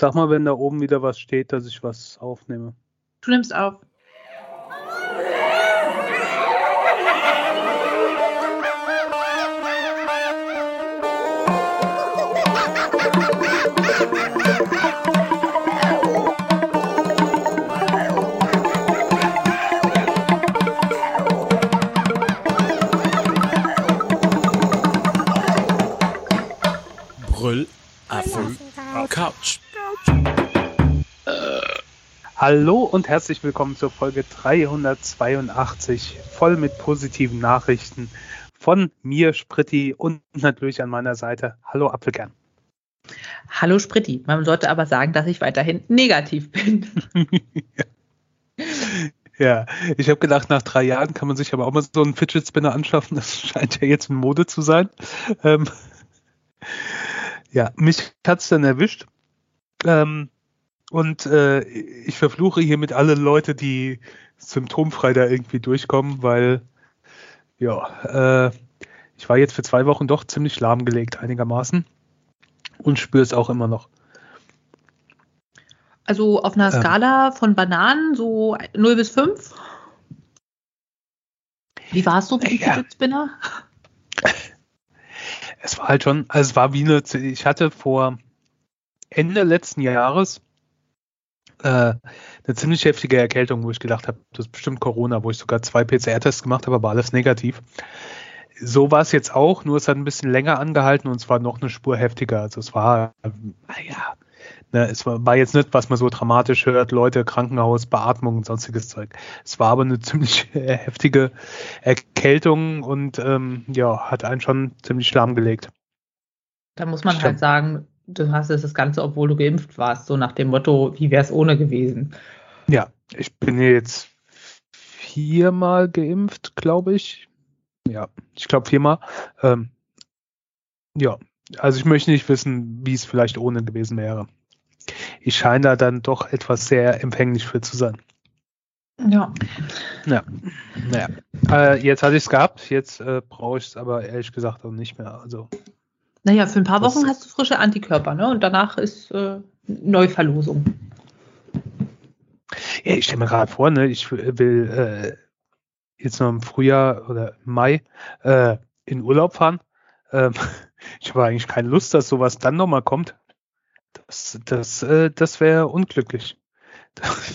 Sag mal, wenn da oben wieder was steht, dass ich was aufnehme. Du nimmst auf. Brüllaffe Couch. Hallo und herzlich willkommen zur Folge 382, voll mit positiven Nachrichten von mir, Spritti, und natürlich an meiner Seite. Hallo Apfelkern. Hallo Spritti. Man sollte aber sagen, dass ich weiterhin negativ bin. ja, ich habe gedacht, nach drei Jahren kann man sich aber auch mal so einen Fidget Spinner anschaffen. Das scheint ja jetzt in Mode zu sein. Ähm, ja, mich hat's dann erwischt. Ähm, und äh, ich verfluche hiermit alle Leute, die symptomfrei da irgendwie durchkommen, weil ja, äh, ich war jetzt für zwei Wochen doch ziemlich lahmgelegt einigermaßen und spüre es auch immer noch. Also auf einer ähm, Skala von Bananen so 0 bis 5? Wie war es so mit dem ja. Spinner? Es war halt schon, also es war wie eine, ich hatte vor Ende letzten Jahres äh, eine ziemlich heftige Erkältung, wo ich gedacht habe, das ist bestimmt Corona, wo ich sogar zwei PCR-Tests gemacht habe, aber alles negativ. So war es jetzt auch, nur es hat ein bisschen länger angehalten und es war noch eine Spur heftiger. Also es war, naja, ne, es war, war, jetzt nicht, was man so dramatisch hört, Leute, Krankenhaus, Beatmung und sonstiges Zeug. Es war aber eine ziemlich heftige Erkältung und ähm, ja, hat einen schon ziemlich lahmgelegt. Da muss man halt sagen, du hast das Ganze, obwohl du geimpft warst, so nach dem Motto, wie wäre es ohne gewesen? Ja, ich bin jetzt viermal geimpft, glaube ich. Ja, ich glaube viermal. Ähm, ja, also ich möchte nicht wissen, wie es vielleicht ohne gewesen wäre. Ich scheine da dann doch etwas sehr empfänglich für zu sein. Ja. Ja. Naja. Äh, jetzt hatte ich es gehabt, jetzt äh, brauche ich es aber ehrlich gesagt auch nicht mehr. Also naja, für ein paar Wochen hast du frische Antikörper, ne? Und danach ist äh, Neuverlosung. Ja, ich stelle mir gerade vor, ne, ich will äh, jetzt noch im Frühjahr oder Mai äh, in Urlaub fahren. Ähm, ich habe eigentlich keine Lust, dass sowas dann nochmal kommt. Das, das, äh, das wäre unglücklich.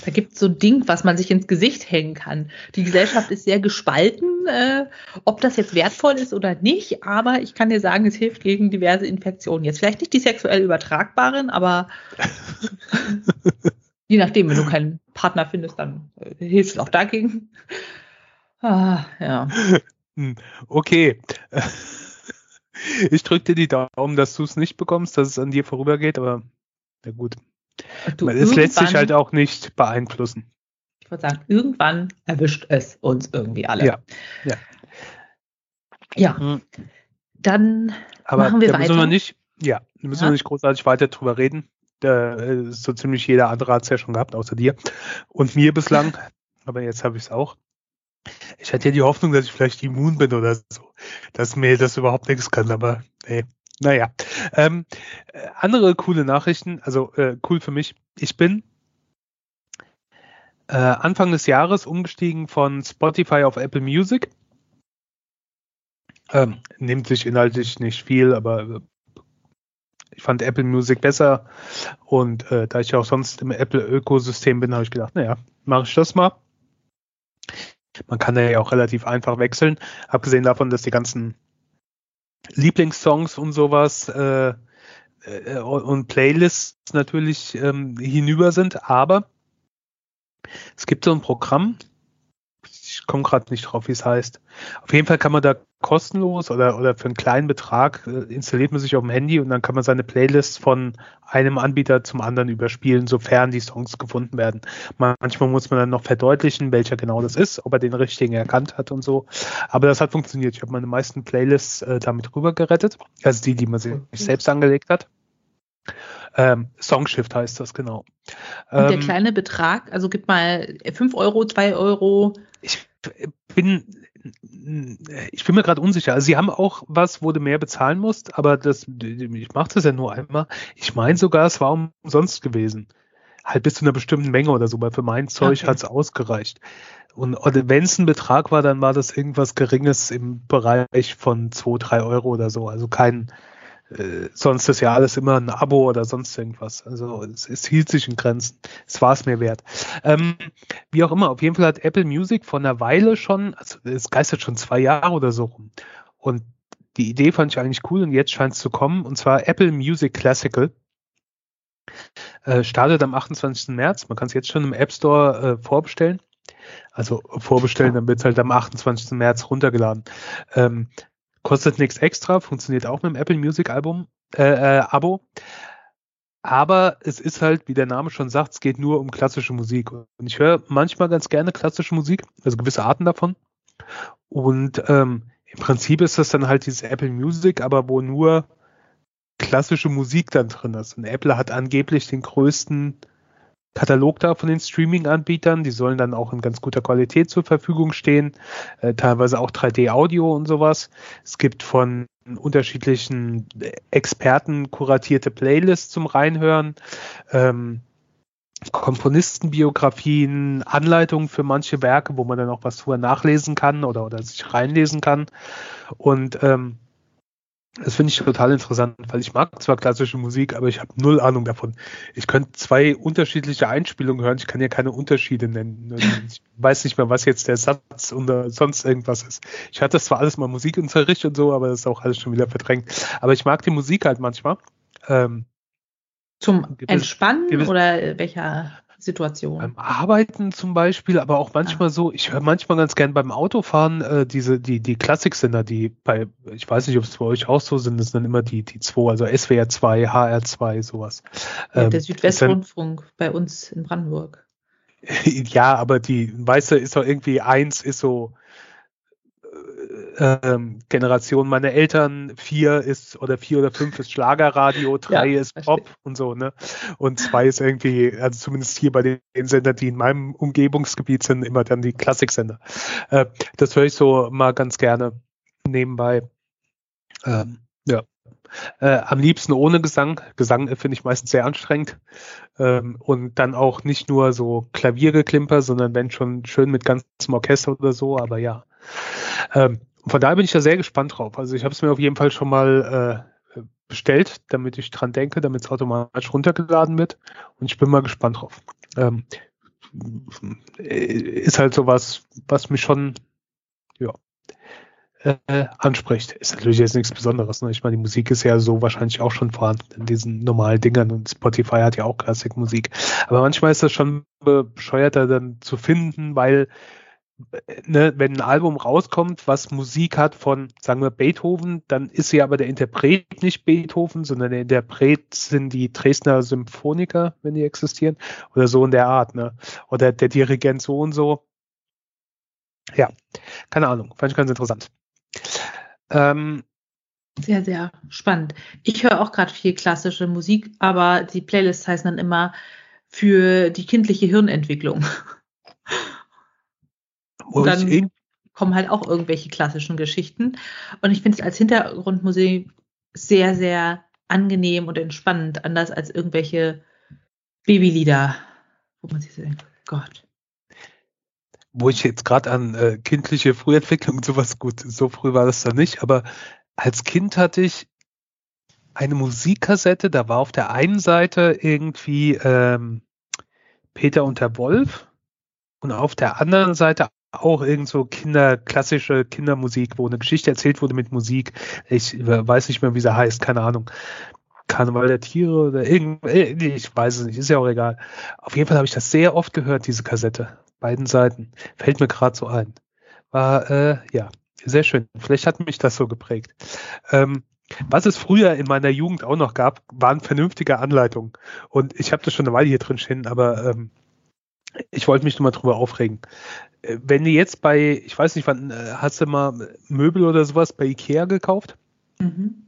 Da gibt es so ein Ding, was man sich ins Gesicht hängen kann. Die Gesellschaft ist sehr gespalten, äh, ob das jetzt wertvoll ist oder nicht, aber ich kann dir sagen, es hilft gegen diverse Infektionen. Jetzt vielleicht nicht die sexuell übertragbaren, aber je nachdem, wenn du keinen Partner findest, dann äh, hilft es auch dagegen. Ah, ja. Hm, okay. Ich drücke dir die Daumen, dass du es nicht bekommst, dass es an dir vorübergeht, aber na gut. Du, es lässt sich halt auch nicht beeinflussen. Ich würde sagen, irgendwann erwischt es uns irgendwie alle. Ja. Ja. ja. Hm. Dann Aber machen wir da weiter. Müssen wir nicht, ja, da müssen ja. wir nicht großartig weiter drüber reden. Da, äh, so ziemlich jeder andere hat es ja schon gehabt, außer dir und mir bislang. Aber jetzt habe ich es auch. Ich hatte ja die Hoffnung, dass ich vielleicht immun bin oder so, dass mir das überhaupt nichts kann, aber nee, naja. Ähm, äh, andere coole Nachrichten, also äh, cool für mich. Ich bin äh, Anfang des Jahres umgestiegen von Spotify auf Apple Music. Ähm, nimmt sich inhaltlich nicht viel, aber äh, ich fand Apple Music besser. Und äh, da ich auch sonst im Apple-Ökosystem bin, habe ich gedacht, naja, mache ich das mal. Man kann ja auch relativ einfach wechseln, abgesehen davon, dass die ganzen Lieblingssongs und sowas äh, äh, und Playlists natürlich ähm, hinüber sind, aber es gibt so ein Programm, ich komme gerade nicht drauf, wie es heißt. Auf jeden Fall kann man da kostenlos oder, oder für einen kleinen Betrag äh, installiert man sich auf dem Handy und dann kann man seine Playlist von einem Anbieter zum anderen überspielen, sofern die Songs gefunden werden. Manchmal muss man dann noch verdeutlichen, welcher genau das ist, ob er den richtigen erkannt hat und so. Aber das hat funktioniert. Ich habe meine meisten Playlists äh, damit rüber gerettet. Also die, die man sich selbst angelegt hat. Ähm, Songshift heißt das, genau. Und der ähm, kleine Betrag, also gib mal 5 Euro, 2 Euro. Ich bin ich bin mir gerade unsicher. Also sie haben auch was, wo du mehr bezahlen musst, aber das, ich mache das ja nur einmal. Ich meine sogar, es war umsonst gewesen. Halt bis zu einer bestimmten Menge oder so, weil für mein Zeug okay. hat es ausgereicht. Und wenn es ein Betrag war, dann war das irgendwas Geringes im Bereich von 2, 3 Euro oder so. Also kein, äh, sonst ist ja alles immer ein Abo oder sonst irgendwas. Also es, es hielt sich in Grenzen. Es war es mir wert. Ähm, wie auch immer, auf jeden Fall hat Apple Music vor einer Weile schon, also es geistert schon zwei Jahre oder so rum. Und die Idee fand ich eigentlich cool und jetzt scheint es zu kommen. Und zwar Apple Music Classical. Äh, startet am 28. März. Man kann es jetzt schon im App Store äh, vorbestellen. Also vorbestellen, dann wird es halt am 28. März runtergeladen. Ähm, Kostet nichts extra, funktioniert auch mit dem Apple Music Album, äh, äh, Abo. Aber es ist halt, wie der Name schon sagt, es geht nur um klassische Musik. Und ich höre manchmal ganz gerne klassische Musik, also gewisse Arten davon. Und ähm, im Prinzip ist das dann halt dieses Apple Music, aber wo nur klassische Musik dann drin ist. Und Apple hat angeblich den größten Katalog da von den Streaming-Anbietern. Die sollen dann auch in ganz guter Qualität zur Verfügung stehen, äh, teilweise auch 3D-Audio und sowas. Es gibt von unterschiedlichen Experten kuratierte Playlists zum Reinhören. Ähm, Komponistenbiografien, Anleitungen für manche Werke, wo man dann auch was vorher nachlesen kann oder, oder sich reinlesen kann. Und ähm, das finde ich total interessant, weil ich mag zwar klassische Musik, aber ich habe null Ahnung davon. Ich könnte zwei unterschiedliche Einspielungen hören, ich kann ja keine Unterschiede nennen. Ich weiß nicht mehr, was jetzt der Satz oder sonst irgendwas ist. Ich hatte zwar alles mal Musikunterricht und so, aber das ist auch alles schon wieder verdrängt. Aber ich mag die Musik halt manchmal. Ähm, Zum Entspannen oder welcher Situation. Beim Arbeiten zum Beispiel, aber auch manchmal ah. so, ich höre manchmal ganz gern beim Autofahren äh, diese, die, die Klassiksender, die bei, ich weiß nicht, ob es bei euch auch so sind, das sind dann immer die, die zwei, also SWR 2, HR 2, sowas. Ja, der ähm, Südwestrundfunk bei uns in Brandenburg. ja, aber die, weißt du, ist doch irgendwie eins, ist so, ähm, Generation meiner Eltern, vier ist oder vier oder fünf ist Schlagerradio, drei ja, ist Pop verstehe. und so, ne? Und zwei ist irgendwie, also zumindest hier bei den Sendern, die in meinem Umgebungsgebiet sind, immer dann die Klassiksender. Äh, das höre ich so mal ganz gerne nebenbei. Ähm, ja. Äh, am liebsten ohne Gesang. Gesang finde ich meistens sehr anstrengend. Ähm, und dann auch nicht nur so Klaviergeklimper, sondern wenn schon schön mit ganzem Orchester oder so, aber ja. Ähm, von daher bin ich da sehr gespannt drauf. Also ich habe es mir auf jeden Fall schon mal äh, bestellt, damit ich dran denke, damit es automatisch runtergeladen wird. Und ich bin mal gespannt drauf. Ähm, ist halt sowas, was mich schon ja, äh, anspricht. Ist natürlich jetzt nichts Besonderes. Ne? Ich meine, die Musik ist ja so wahrscheinlich auch schon vorhanden in diesen normalen Dingern und Spotify hat ja auch Klassikmusik. Aber manchmal ist das schon bescheuerter dann zu finden, weil ne, wenn ein Album rauskommt, was Musik hat von, sagen wir, Beethoven, dann ist sie aber der Interpret nicht Beethoven, sondern der Interpret sind die Dresdner Symphoniker, wenn die existieren, oder so in der Art, ne? Oder der Dirigent so und so. Ja, keine Ahnung, fand ich ganz interessant. Ähm, sehr, sehr spannend. Ich höre auch gerade viel klassische Musik, aber die Playlists heißen dann immer für die kindliche Hirnentwicklung. Und dann kommen halt auch irgendwelche klassischen Geschichten. Und ich finde es als Hintergrundmusik sehr, sehr angenehm und entspannend, anders als irgendwelche Babylieder, wo man sich denkt, Gott. Wo ich jetzt gerade an äh, kindliche Frühentwicklung und sowas, gut, so früh war das da nicht, aber als Kind hatte ich eine Musikkassette, da war auf der einen Seite irgendwie ähm, Peter und der Wolf und auf der anderen Seite auch irgend so Kinder, klassische Kindermusik, wo eine Geschichte erzählt wurde mit Musik. Ich weiß nicht mehr, wie sie heißt, keine Ahnung. Karneval der Tiere oder irgend, äh, ich weiß es nicht, ist ja auch egal. Auf jeden Fall habe ich das sehr oft gehört, diese Kassette. Beiden Seiten. Fällt mir gerade so ein. War, äh, ja, sehr schön. Vielleicht hat mich das so geprägt. Ähm, was es früher in meiner Jugend auch noch gab, waren vernünftige Anleitungen. Und ich habe das schon eine Weile hier drin stehen, aber ähm, ich wollte mich nur mal drüber aufregen. Äh, wenn du jetzt bei, ich weiß nicht, wann äh, hast du mal Möbel oder sowas bei Ikea gekauft? Mhm.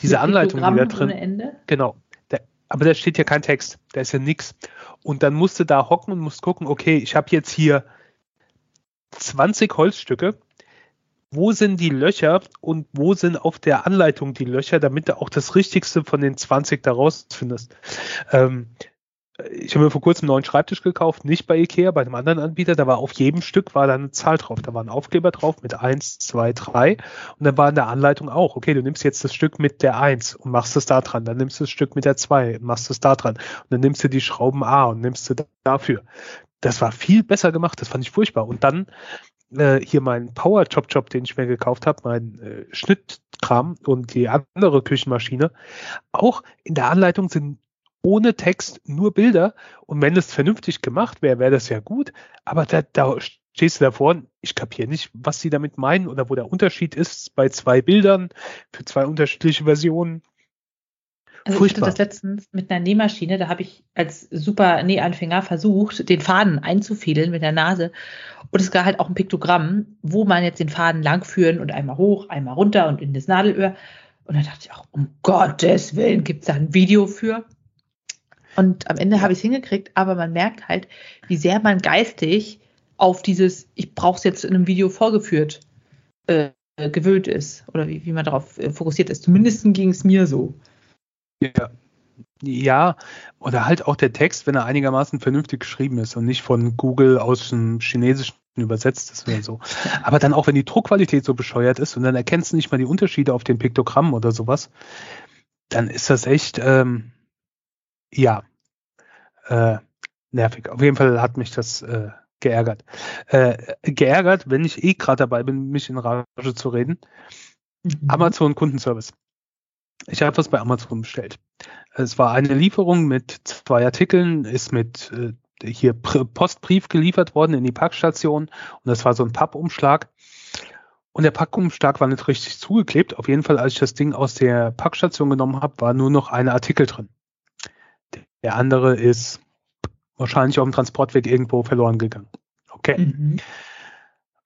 Diese Mit Anleitung, die da drin. Ende? Genau. Der, aber da steht ja kein Text, da ist ja nichts. Und dann musst du da hocken und musst gucken, okay, ich habe jetzt hier 20 Holzstücke. Wo sind die Löcher und wo sind auf der Anleitung die Löcher, damit du auch das Richtigste von den 20 daraus findest? Ähm, ich habe mir vor kurzem einen neuen Schreibtisch gekauft, nicht bei Ikea, bei einem anderen Anbieter. Da war auf jedem Stück war da eine Zahl drauf. Da war ein Aufkleber drauf mit 1, 2, 3. Und dann war in der Anleitung auch, okay, du nimmst jetzt das Stück mit der 1 und machst es da dran. Dann nimmst du das Stück mit der 2 und machst es da dran. Und dann nimmst du die Schrauben A und nimmst du dafür. Das war viel besser gemacht. Das fand ich furchtbar. Und dann äh, hier mein Power Chop Chop, den ich mir gekauft habe, mein äh, Schnittkram und die andere Küchenmaschine. Auch in der Anleitung sind ohne Text nur Bilder. Und wenn das vernünftig gemacht wäre, wäre das ja gut. Aber da, da stehst du davor ich kapiere nicht, was sie damit meinen oder wo der Unterschied ist bei zwei Bildern für zwei unterschiedliche Versionen. Also Furchtbar. ich hatte das letztens mit einer Nähmaschine, da habe ich als super Nähanfänger versucht, den Faden einzufädeln mit der Nase. Und es war halt auch ein Piktogramm, wo man jetzt den Faden langführen und einmal hoch, einmal runter und in das Nadelöhr. Und da dachte ich auch, um Gottes Willen, gibt es da ein Video für? Und am Ende habe ich es hingekriegt, aber man merkt halt, wie sehr man geistig auf dieses, ich brauche es jetzt in einem Video vorgeführt, äh, gewöhnt ist oder wie, wie man darauf äh, fokussiert ist. Zumindest ging es mir so. Ja. Ja, oder halt auch der Text, wenn er einigermaßen vernünftig geschrieben ist und nicht von Google aus dem Chinesischen übersetzt ist oder so. Aber dann auch, wenn die Druckqualität so bescheuert ist und dann erkennst du nicht mal die Unterschiede auf den Piktogrammen oder sowas, dann ist das echt, ähm, ja, äh, nervig. Auf jeden Fall hat mich das äh, geärgert. Äh, geärgert, wenn ich eh gerade dabei bin, mich in Rage zu reden. Mhm. Amazon Kundenservice. Ich habe was bei Amazon bestellt. Es war eine Lieferung mit zwei Artikeln, ist mit äh, hier Postbrief geliefert worden in die Packstation und das war so ein Pappumschlag. Und der Packumschlag war nicht richtig zugeklebt. Auf jeden Fall, als ich das Ding aus der Packstation genommen habe, war nur noch ein Artikel drin. Der andere ist wahrscheinlich auf dem Transportweg irgendwo verloren gegangen. Okay. Mhm.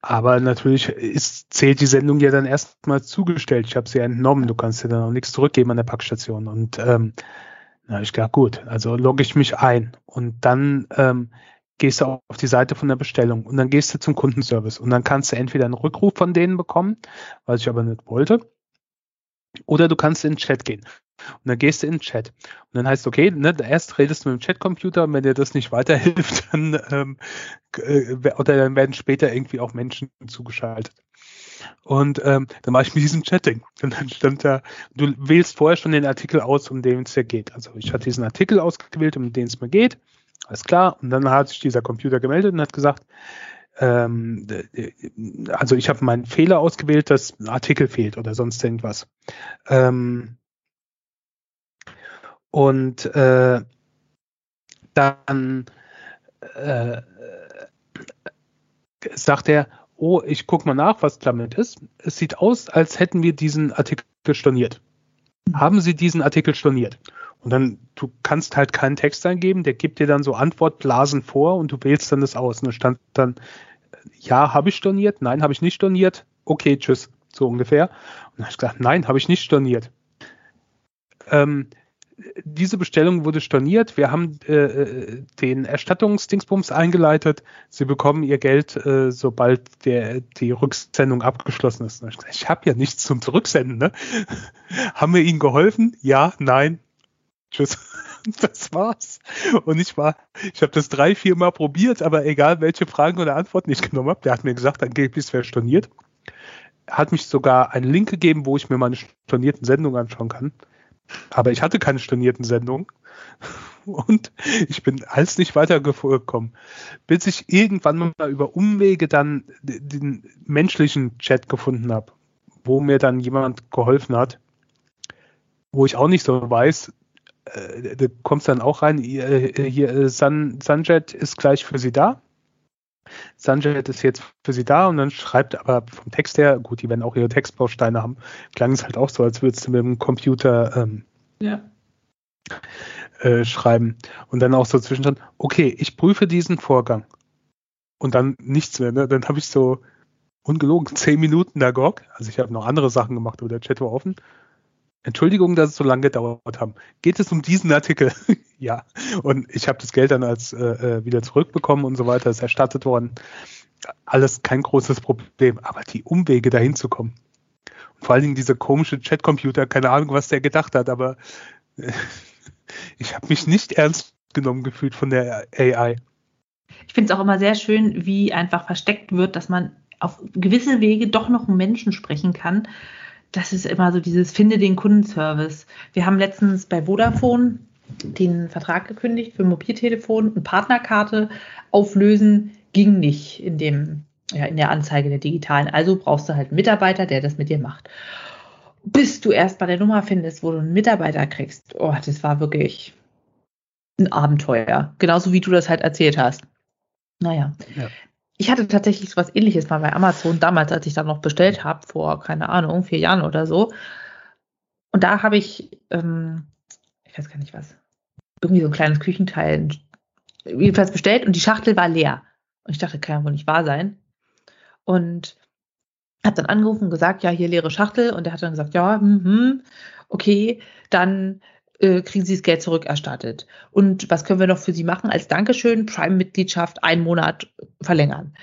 Aber natürlich ist, zählt die Sendung ja dann erstmal zugestellt. Ich habe sie ja entnommen. Du kannst ja dann auch nichts zurückgeben an der Packstation. Und ähm, na, ich dachte, gut, also logge ich mich ein. Und dann ähm, gehst du auf die Seite von der Bestellung und dann gehst du zum Kundenservice. Und dann kannst du entweder einen Rückruf von denen bekommen, was ich aber nicht wollte, oder du kannst in den Chat gehen. Und dann gehst du in den Chat. Und dann heißt, okay, ne, erst redest du mit dem Chatcomputer und wenn dir das nicht weiterhilft, dann, ähm, äh, oder dann werden später irgendwie auch Menschen zugeschaltet. Und ähm, dann war ich mit diesem Chatting. Und dann stand da, du wählst vorher schon den Artikel aus, um den es dir geht. Also ich hatte diesen Artikel ausgewählt, um den es mir geht. Alles klar. Und dann hat sich dieser Computer gemeldet und hat gesagt, ähm, also ich habe meinen Fehler ausgewählt, dass ein Artikel fehlt oder sonst irgendwas. Ähm, und äh, dann äh, sagt er, oh, ich guck mal nach, was damit ist. Es sieht aus, als hätten wir diesen Artikel storniert. Haben Sie diesen Artikel storniert? Und dann, du kannst halt keinen Text eingeben, der gibt dir dann so Antwortblasen vor und du wählst dann das aus. Und da stand dann, ja, habe ich storniert, nein, habe ich nicht storniert, okay, tschüss, so ungefähr. Und dann habe ich gesagt, nein, habe ich nicht storniert. Ähm, diese Bestellung wurde storniert. Wir haben äh, äh, den Erstattungsdingsbums eingeleitet. Sie bekommen ihr Geld, äh, sobald der, die Rücksendung abgeschlossen ist. Ich, ich habe ja nichts zum Zurücksenden. Ne? haben wir Ihnen geholfen? Ja, nein. Tschüss. Das war's. Und ich war, ich habe das drei, vier Mal probiert, aber egal welche Fragen oder Antworten ich genommen habe, der hat mir gesagt, angeblich wäre storniert. Er hat mich sogar einen Link gegeben, wo ich mir meine stornierten Sendungen anschauen kann. Aber ich hatte keine stornierten Sendungen. Und ich bin alles nicht weitergekommen, bis ich irgendwann mal über Umwege dann den menschlichen Chat gefunden habe, wo mir dann jemand geholfen hat, wo ich auch nicht so weiß, äh, du kommst dann auch rein, hier, äh, Sun, Sunjet ist gleich für Sie da. Sunjet ist jetzt für Sie da und dann schreibt aber vom Text her, gut, die werden auch ihre Textbausteine haben, klang es halt auch so, als würdest du mit dem Computer ähm, ja. äh, schreiben. Und dann auch so zwischendrin, okay, ich prüfe diesen Vorgang. Und dann nichts mehr, ne? Dann habe ich so ungelogen zehn Minuten da gehockt. Also ich habe noch andere Sachen gemacht, aber der Chat war offen. Entschuldigung, dass es so lange gedauert haben. Geht es um diesen Artikel? ja. Und ich habe das Geld dann als äh, äh, wieder zurückbekommen und so weiter, ist erstattet worden. alles kein großes Problem, aber die Umwege dahin zu kommen. Und vor allen Dingen dieser komische Chatcomputer, keine Ahnung, was der gedacht hat, aber äh, ich habe mich nicht ernst genommen gefühlt von der AI. Ich finde es auch immer sehr schön, wie einfach versteckt wird, dass man auf gewisse Wege doch noch einen Menschen sprechen kann. Das ist immer so dieses Finde den Kundenservice. Wir haben letztens bei Vodafone den Vertrag gekündigt für Mobiltelefon und Partnerkarte auflösen ging nicht in dem ja, in der Anzeige der digitalen. Also brauchst du halt einen Mitarbeiter, der das mit dir macht. Bis du erst mal der Nummer findest, wo du einen Mitarbeiter kriegst. Oh, das war wirklich ein Abenteuer. Genauso wie du das halt erzählt hast. Naja. Ja. Ich hatte tatsächlich so was ähnliches mal bei Amazon, damals, als ich da noch bestellt habe, vor, keine Ahnung, vier Jahren oder so. Und da habe ich, ähm, ich weiß gar nicht was, irgendwie so ein kleines Küchenteil jedenfalls bestellt und die Schachtel war leer. Und ich dachte, kann ja wohl nicht wahr sein. Und hat dann angerufen und gesagt, ja, hier leere Schachtel. Und er hat dann gesagt, ja, mm okay, dann äh, kriegen Sie das Geld zurückerstattet. Und was können wir noch für Sie machen als Dankeschön? Prime-Mitgliedschaft einen Monat verlängern.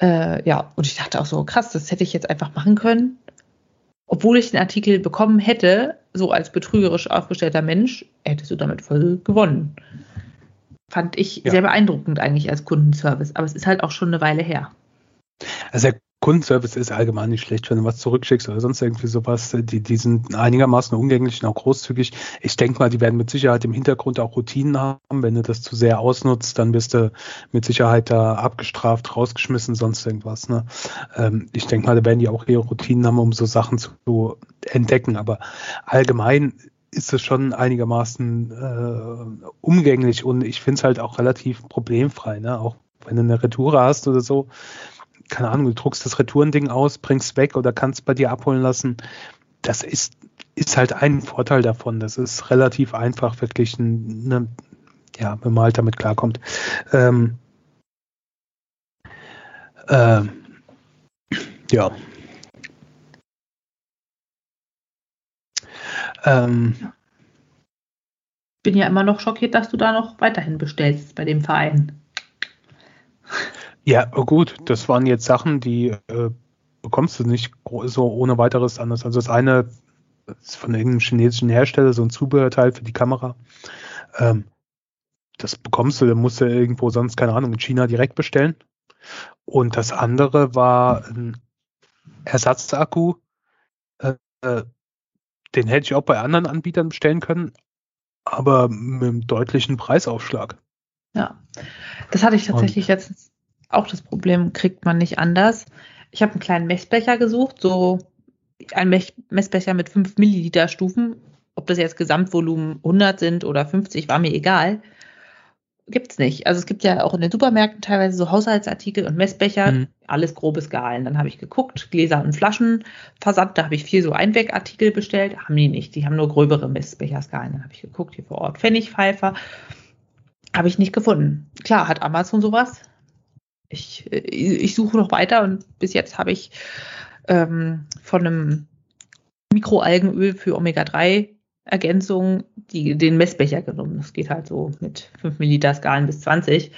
Äh, ja, und ich dachte auch so, krass, das hätte ich jetzt einfach machen können. Obwohl ich den Artikel bekommen hätte, so als betrügerisch aufgestellter Mensch, hättest du damit voll gewonnen. Fand ich ja. sehr beeindruckend eigentlich als Kundenservice. Aber es ist halt auch schon eine Weile her. Also der Kundenservice ist allgemein nicht schlecht, wenn du was zurückschickst oder sonst irgendwie sowas. Die, die sind einigermaßen umgänglich und auch großzügig. Ich denke mal, die werden mit Sicherheit im Hintergrund auch Routinen haben. Wenn du das zu sehr ausnutzt, dann wirst du mit Sicherheit da abgestraft, rausgeschmissen, sonst irgendwas. Ne? Ähm, ich denke mal, da werden die auch ihre Routinen haben, um so Sachen zu entdecken. Aber allgemein ist es schon einigermaßen äh, umgänglich und ich finde es halt auch relativ problemfrei, ne? Auch wenn du eine Retour hast oder so, keine Ahnung, du druckst das Retourending aus, bringst weg oder kannst bei dir abholen lassen. Das ist, ist halt ein Vorteil davon. Das ist relativ einfach verglichen, ne? ja, wenn man halt damit klarkommt. Ähm, äh, ja, Ähm, Bin ja immer noch schockiert, dass du da noch weiterhin bestellst bei dem Verein. Ja, gut, das waren jetzt Sachen, die äh, bekommst du nicht so ohne weiteres anders. Also das eine ist von irgendeinem chinesischen Hersteller, so ein Zubehörteil für die Kamera. Ähm, das bekommst du, da musst du irgendwo sonst, keine Ahnung, in China direkt bestellen. Und das andere war ein Ersatzakku, äh, äh den hätte ich auch bei anderen Anbietern bestellen können, aber mit einem deutlichen Preisaufschlag. Ja, das hatte ich tatsächlich Und, jetzt auch das Problem, kriegt man nicht anders. Ich habe einen kleinen Messbecher gesucht, so ein Messbecher mit 5 Milliliter Stufen. Ob das jetzt Gesamtvolumen 100 sind oder 50, war mir egal gibt's nicht. Also es gibt ja auch in den Supermärkten teilweise so Haushaltsartikel und Messbecher, mhm. alles grobe Skalen. Dann habe ich geguckt, Gläser und Flaschen versandt, da habe ich vier so Einwegartikel bestellt, haben die nicht, die haben nur gröbere Messbecherskalen. Dann habe ich geguckt, hier vor Ort Pfennigpfeifer, habe ich nicht gefunden. Klar, hat Amazon sowas. Ich, äh, ich suche noch weiter und bis jetzt habe ich ähm, von einem Mikroalgenöl für Omega-3 Ergänzung den Messbecher genommen. Das geht halt so mit 5 Milliliter Skalen bis 20.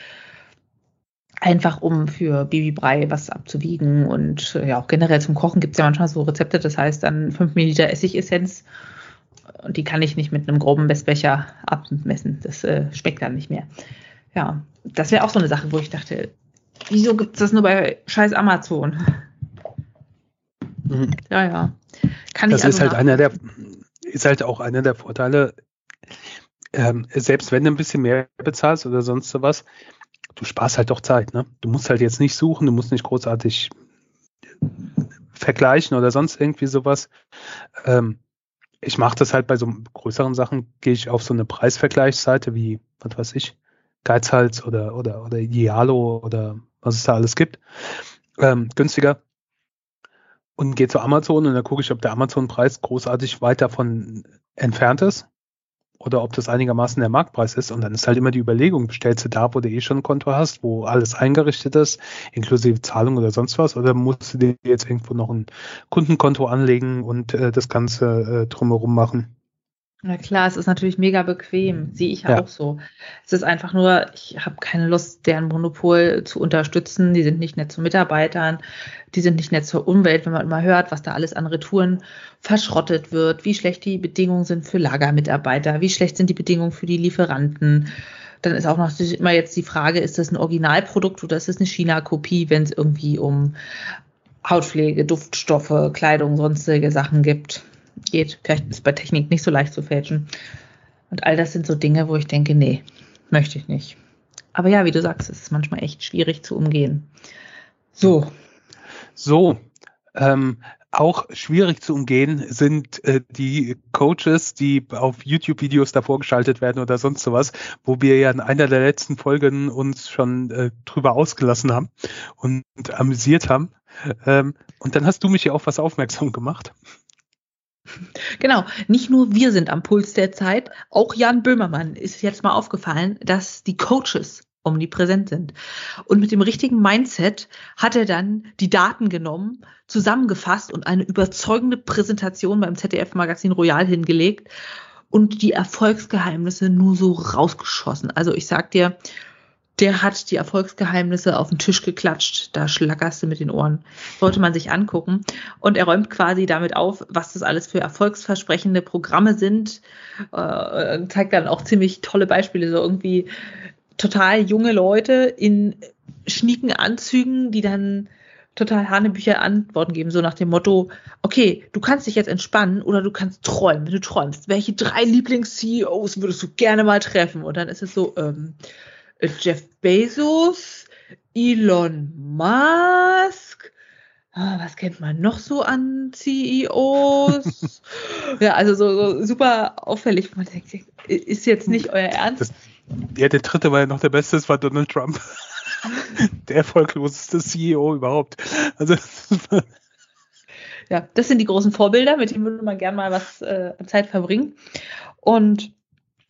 Einfach um für Babybrei was abzuwiegen und ja, auch generell zum Kochen gibt es ja manchmal so Rezepte, das heißt dann 5 Milliliter Essigessenz und die kann ich nicht mit einem groben Messbecher abmessen. Das äh, schmeckt dann nicht mehr. Ja, das wäre auch so eine Sache, wo ich dachte, wieso gibt es das nur bei scheiß Amazon? Mhm. Ja, ja. Kann das ich also ist halt einer der, ist halt auch einer der Vorteile, ähm, selbst wenn du ein bisschen mehr bezahlst oder sonst sowas, du sparst halt doch Zeit. Ne? Du musst halt jetzt nicht suchen, du musst nicht großartig vergleichen oder sonst irgendwie sowas. Ähm, ich mache das halt bei so größeren Sachen, gehe ich auf so eine Preisvergleichsseite wie, was weiß ich, Geizhals oder, oder, oder Idealo oder was es da alles gibt. Ähm, günstiger und gehe zu Amazon und dann gucke ich, ob der Amazon-Preis großartig weit davon entfernt ist oder ob das einigermaßen der Marktpreis ist. Und dann ist halt immer die Überlegung, bestellst du da, wo du eh schon ein Konto hast, wo alles eingerichtet ist, inklusive Zahlung oder sonst was, oder musst du dir jetzt irgendwo noch ein Kundenkonto anlegen und äh, das Ganze äh, drumherum machen? Na klar, es ist natürlich mega bequem, sehe ich ja, ja, auch so. Es ist einfach nur, ich habe keine Lust, deren Monopol zu unterstützen. Die sind nicht nett zu Mitarbeitern, die sind nicht nett zur Umwelt, wenn man immer hört, was da alles an Retouren verschrottet wird, wie schlecht die Bedingungen sind für Lagermitarbeiter, wie schlecht sind die Bedingungen für die Lieferanten. Dann ist auch noch immer jetzt die Frage, ist das ein Originalprodukt oder ist das eine China-Kopie, wenn es irgendwie um Hautpflege, Duftstoffe, Kleidung, sonstige Sachen gibt geht. Vielleicht ist bei Technik nicht so leicht zu fälschen. Und all das sind so Dinge, wo ich denke, nee, möchte ich nicht. Aber ja, wie du sagst, es ist manchmal echt schwierig zu umgehen. So. So. Ähm, auch schwierig zu umgehen sind äh, die Coaches, die auf YouTube-Videos davor geschaltet werden oder sonst sowas, wo wir ja in einer der letzten Folgen uns schon äh, drüber ausgelassen haben und amüsiert haben. Ähm, und dann hast du mich ja auf was aufmerksam gemacht. Genau, nicht nur wir sind am Puls der Zeit, auch Jan Böhmermann ist jetzt mal aufgefallen, dass die Coaches omnipräsent sind. Und mit dem richtigen Mindset hat er dann die Daten genommen, zusammengefasst und eine überzeugende Präsentation beim ZDF-Magazin Royal hingelegt und die Erfolgsgeheimnisse nur so rausgeschossen. Also ich sag dir, der hat die Erfolgsgeheimnisse auf den Tisch geklatscht. Da schlackerst du mit den Ohren. Sollte man sich angucken. Und er räumt quasi damit auf, was das alles für erfolgsversprechende Programme sind. Äh, zeigt dann auch ziemlich tolle Beispiele. So irgendwie total junge Leute in schnieken Anzügen, die dann total Hanebücher Antworten geben, so nach dem Motto, okay, du kannst dich jetzt entspannen oder du kannst träumen, wenn du träumst. Welche drei Lieblings-CEOs würdest du gerne mal treffen? Und dann ist es so, ähm, Jeff Bezos, Elon Musk. Ah, was kennt man noch so an CEOs? ja, also so, so, super auffällig. Man denkt, ist jetzt nicht euer Ernst? Das, ja, der dritte war ja noch der beste, das war Donald Trump. der erfolgloseste CEO überhaupt. Also ja, das sind die großen Vorbilder, mit denen würde man gerne mal was äh, Zeit verbringen. Und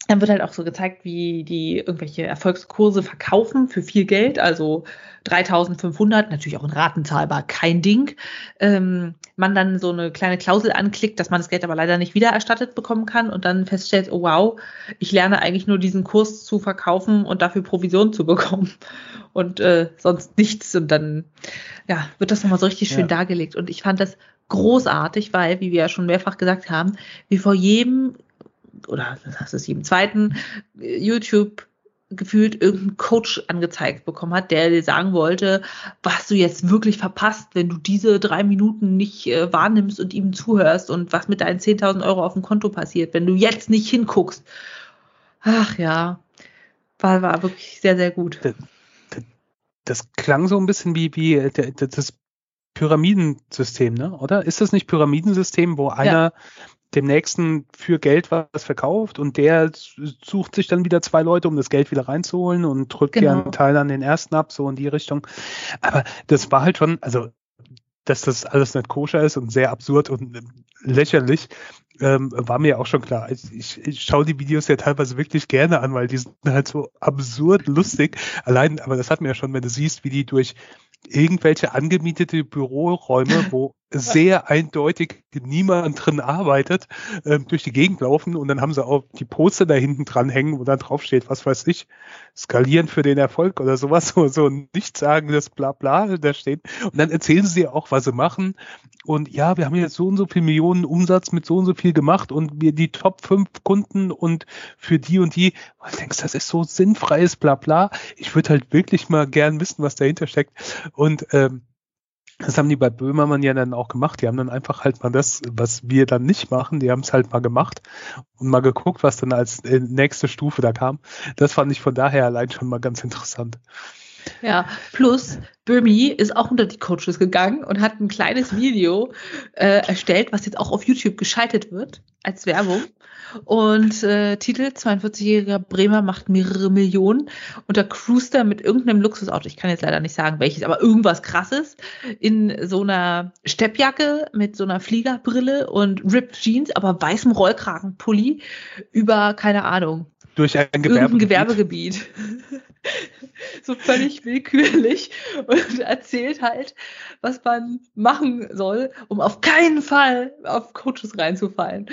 dann wird halt auch so gezeigt, wie die irgendwelche Erfolgskurse verkaufen für viel Geld, also 3500, natürlich auch in Raten zahlbar, kein Ding. Ähm, man dann so eine kleine Klausel anklickt, dass man das Geld aber leider nicht wiedererstattet bekommen kann und dann feststellt, oh wow, ich lerne eigentlich nur diesen Kurs zu verkaufen und dafür Provision zu bekommen und äh, sonst nichts. Und dann ja, wird das nochmal so richtig schön ja. dargelegt. Und ich fand das großartig, weil, wie wir ja schon mehrfach gesagt haben, wie vor jedem oder das ist jedem zweiten YouTube gefühlt irgendein Coach angezeigt bekommen hat, der dir sagen wollte, was du jetzt wirklich verpasst, wenn du diese drei Minuten nicht äh, wahrnimmst und ihm zuhörst und was mit deinen 10.000 Euro auf dem Konto passiert, wenn du jetzt nicht hinguckst. Ach ja, war, war wirklich sehr, sehr gut. Das, das klang so ein bisschen wie, wie das Pyramidensystem, ne? oder? Ist das nicht Pyramidensystem, wo einer ja dem nächsten für Geld was verkauft und der sucht sich dann wieder zwei Leute, um das Geld wieder reinzuholen und drückt genau. ja einen Teil an den ersten ab, so in die Richtung. Aber das war halt schon, also dass das alles nicht koscher ist und sehr absurd und lächerlich, ähm, war mir auch schon klar. Ich, ich schaue die Videos ja teilweise wirklich gerne an, weil die sind halt so absurd lustig. Allein, aber das hat mir ja schon, wenn du siehst, wie die durch irgendwelche angemietete Büroräume, wo sehr eindeutig niemand drin arbeitet, äh, durch die Gegend laufen und dann haben sie auch die Poster da hinten dran hängen, wo dann drauf steht, was weiß ich, skalieren für den Erfolg oder sowas, so, so nicht sagen, das bla bla da steht. Und dann erzählen sie auch, was sie machen. Und ja, wir haben jetzt so und so viel Millionen Umsatz mit so und so viel gemacht und wir die Top 5 Kunden und für die und die. Und du denkst, das ist so sinnfreies bla bla. Ich würde halt wirklich mal gern wissen, was dahinter steckt. Und ähm, das haben die bei Böhmermann ja dann auch gemacht. Die haben dann einfach halt mal das, was wir dann nicht machen, die haben es halt mal gemacht und mal geguckt, was dann als äh, nächste Stufe da kam. Das fand ich von daher allein schon mal ganz interessant. Ja, plus Böhmi ist auch unter die Coaches gegangen und hat ein kleines Video äh, erstellt, was jetzt auch auf YouTube geschaltet wird als Werbung. Und äh, Titel 42-jähriger Bremer macht mehrere Millionen und da cruist er mit irgendeinem Luxusauto. Ich kann jetzt leider nicht sagen welches, aber irgendwas krasses in so einer Steppjacke mit so einer Fliegerbrille und Ripped Jeans, aber weißem Rollkragenpulli über keine Ahnung. Durch ein Gewerbegebiet. Gewerbegebiet. so völlig willkürlich und erzählt halt, was man machen soll, um auf keinen Fall auf Coaches reinzufallen.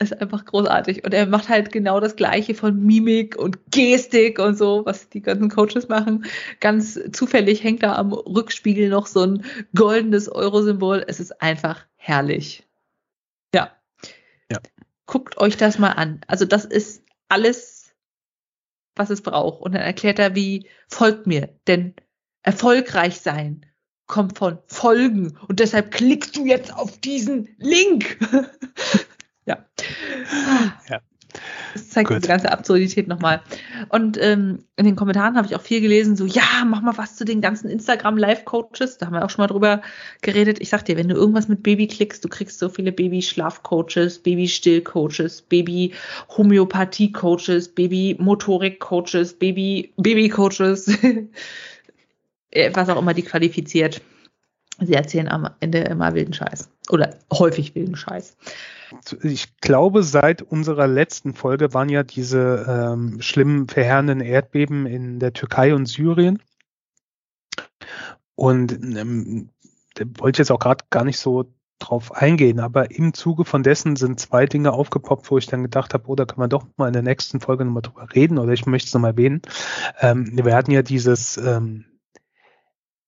ist einfach großartig. Und er macht halt genau das Gleiche von Mimik und Gestik und so, was die ganzen Coaches machen. Ganz zufällig hängt da am Rückspiegel noch so ein goldenes Euro-Symbol. Es ist einfach herrlich. Ja. Ja. Guckt euch das mal an. Also das ist alles, was es braucht. Und dann erklärt er, wie folgt mir. Denn erfolgreich sein kommt von Folgen. Und deshalb klickst du jetzt auf diesen Link. Ja. Das zeigt Gut. diese ganze Absurdität nochmal. Und ähm, in den Kommentaren habe ich auch viel gelesen, so, ja, mach mal was zu den ganzen Instagram-Live-Coaches. Da haben wir auch schon mal drüber geredet. Ich sag dir, wenn du irgendwas mit Baby klickst, du kriegst so viele Baby-Schlaf-Coaches, Baby-Still-Coaches, Baby-Homöopathie-Coaches, Baby-Motorik-Coaches, Baby-Baby-Coaches, was auch immer die qualifiziert. Sie erzählen am Ende immer wilden Scheiß. Oder häufig wilden Scheiß ich glaube, seit unserer letzten Folge waren ja diese ähm, schlimmen, verheerenden Erdbeben in der Türkei und Syrien. Und ähm, da wollte ich jetzt auch gerade gar nicht so drauf eingehen, aber im Zuge von dessen sind zwei Dinge aufgepoppt, wo ich dann gedacht habe, oh, da kann man doch mal in der nächsten Folge nochmal drüber reden oder ich möchte es nochmal erwähnen. Ähm, wir hatten ja dieses ähm,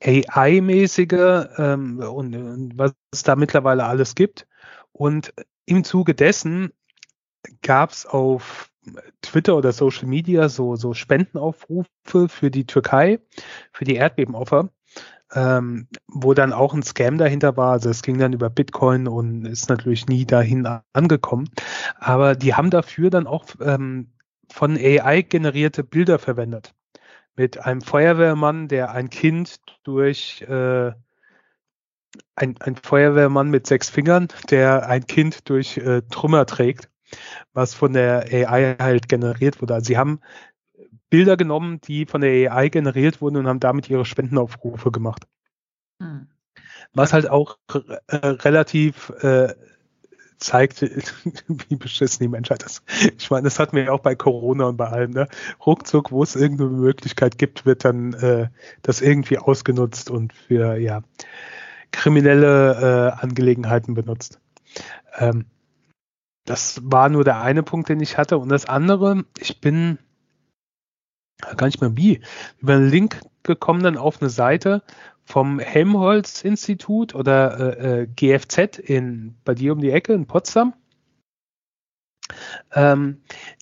AI-mäßige ähm, und, und was es da mittlerweile alles gibt. Und im Zuge dessen gab es auf Twitter oder Social Media so, so Spendenaufrufe für die Türkei, für die Erdbebenopfer, ähm, wo dann auch ein Scam dahinter war. Also es ging dann über Bitcoin und ist natürlich nie dahin angekommen. Aber die haben dafür dann auch ähm, von AI generierte Bilder verwendet. Mit einem Feuerwehrmann, der ein Kind durch äh, ein, ein Feuerwehrmann mit sechs Fingern, der ein Kind durch äh, Trümmer trägt, was von der AI halt generiert wurde. Also sie haben Bilder genommen, die von der AI generiert wurden und haben damit ihre Spendenaufrufe gemacht. Hm. Was halt auch äh, relativ äh, zeigt, wie beschissen die Menschheit ist. Ich meine, das hatten wir ja auch bei Corona und bei allem. Ne? Ruckzuck, wo es irgendeine Möglichkeit gibt, wird dann äh, das irgendwie ausgenutzt und für ja kriminelle äh, Angelegenheiten benutzt. Ähm, das war nur der eine Punkt, den ich hatte. Und das andere, ich bin gar nicht mehr wie, über einen Link gekommen dann auf eine Seite vom Helmholtz-Institut oder äh, äh GFZ in, bei dir um die Ecke in Potsdam. Ähm,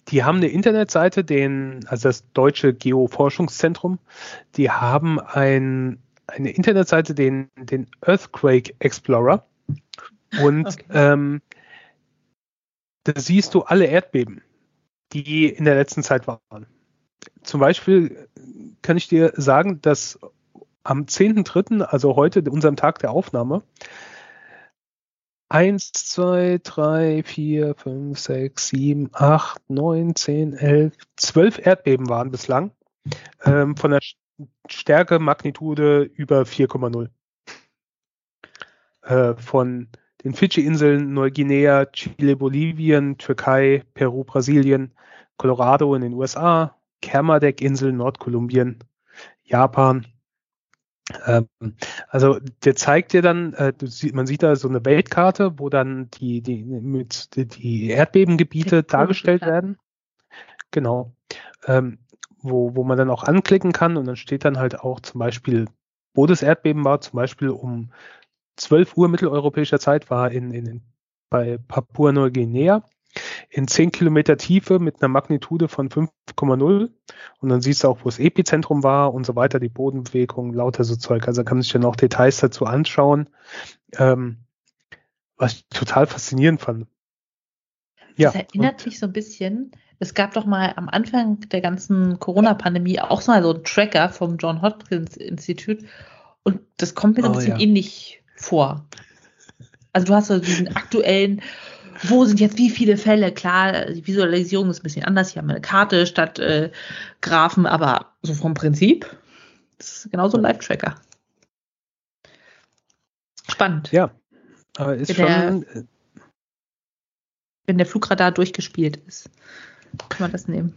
die haben eine Internetseite, den, also das Deutsche Geoforschungszentrum, die haben ein eine Internetseite, den, den Earthquake Explorer. Und okay. ähm, da siehst du alle Erdbeben, die in der letzten Zeit waren. Zum Beispiel kann ich dir sagen, dass am 10.3., also heute, unserem Tag der Aufnahme, 1, 2, 3, 4, 5, 6, 7, 8, 9, 10, 11, 12 Erdbeben waren bislang. Ähm, von der Stärke, Magnitude über 4,0. Äh, von den Fidschi-Inseln, Neuguinea, Chile, Bolivien, Türkei, Peru, Brasilien, Colorado in den USA, Kermadec-Inseln, Nordkolumbien, Japan. Ähm, also der zeigt dir dann, äh, man sieht da so eine Weltkarte, wo dann die, die, mit, die Erdbebengebiete dargestellt werden. Genau. Ähm, wo, wo man dann auch anklicken kann und dann steht dann halt auch zum Beispiel, wo das Erdbeben war, zum Beispiel um 12 Uhr mitteleuropäischer Zeit war in, in, bei Papua-Neuguinea in 10 Kilometer Tiefe mit einer Magnitude von 5,0 und dann siehst du auch, wo das Epizentrum war und so weiter, die Bodenbewegung, lauter so Zeug. Also kann man sich dann auch Details dazu anschauen, ähm, was ich total faszinierend fand. Ja, das erinnert mich so ein bisschen es gab doch mal am Anfang der ganzen Corona-Pandemie auch mal so einen Tracker vom John Hopkins Institut und das kommt mir so ein oh, bisschen ja. ähnlich vor. Also du hast so diesen aktuellen, wo sind jetzt wie viele Fälle? Klar, die Visualisierung ist ein bisschen anders. Hier haben wir eine Karte statt äh, Graphen, aber so vom Prinzip, das ist genauso ein Live-Tracker. Spannend. Ja, aber ist wenn schon. Der, wenn der Flugradar durchgespielt ist kann man das nehmen.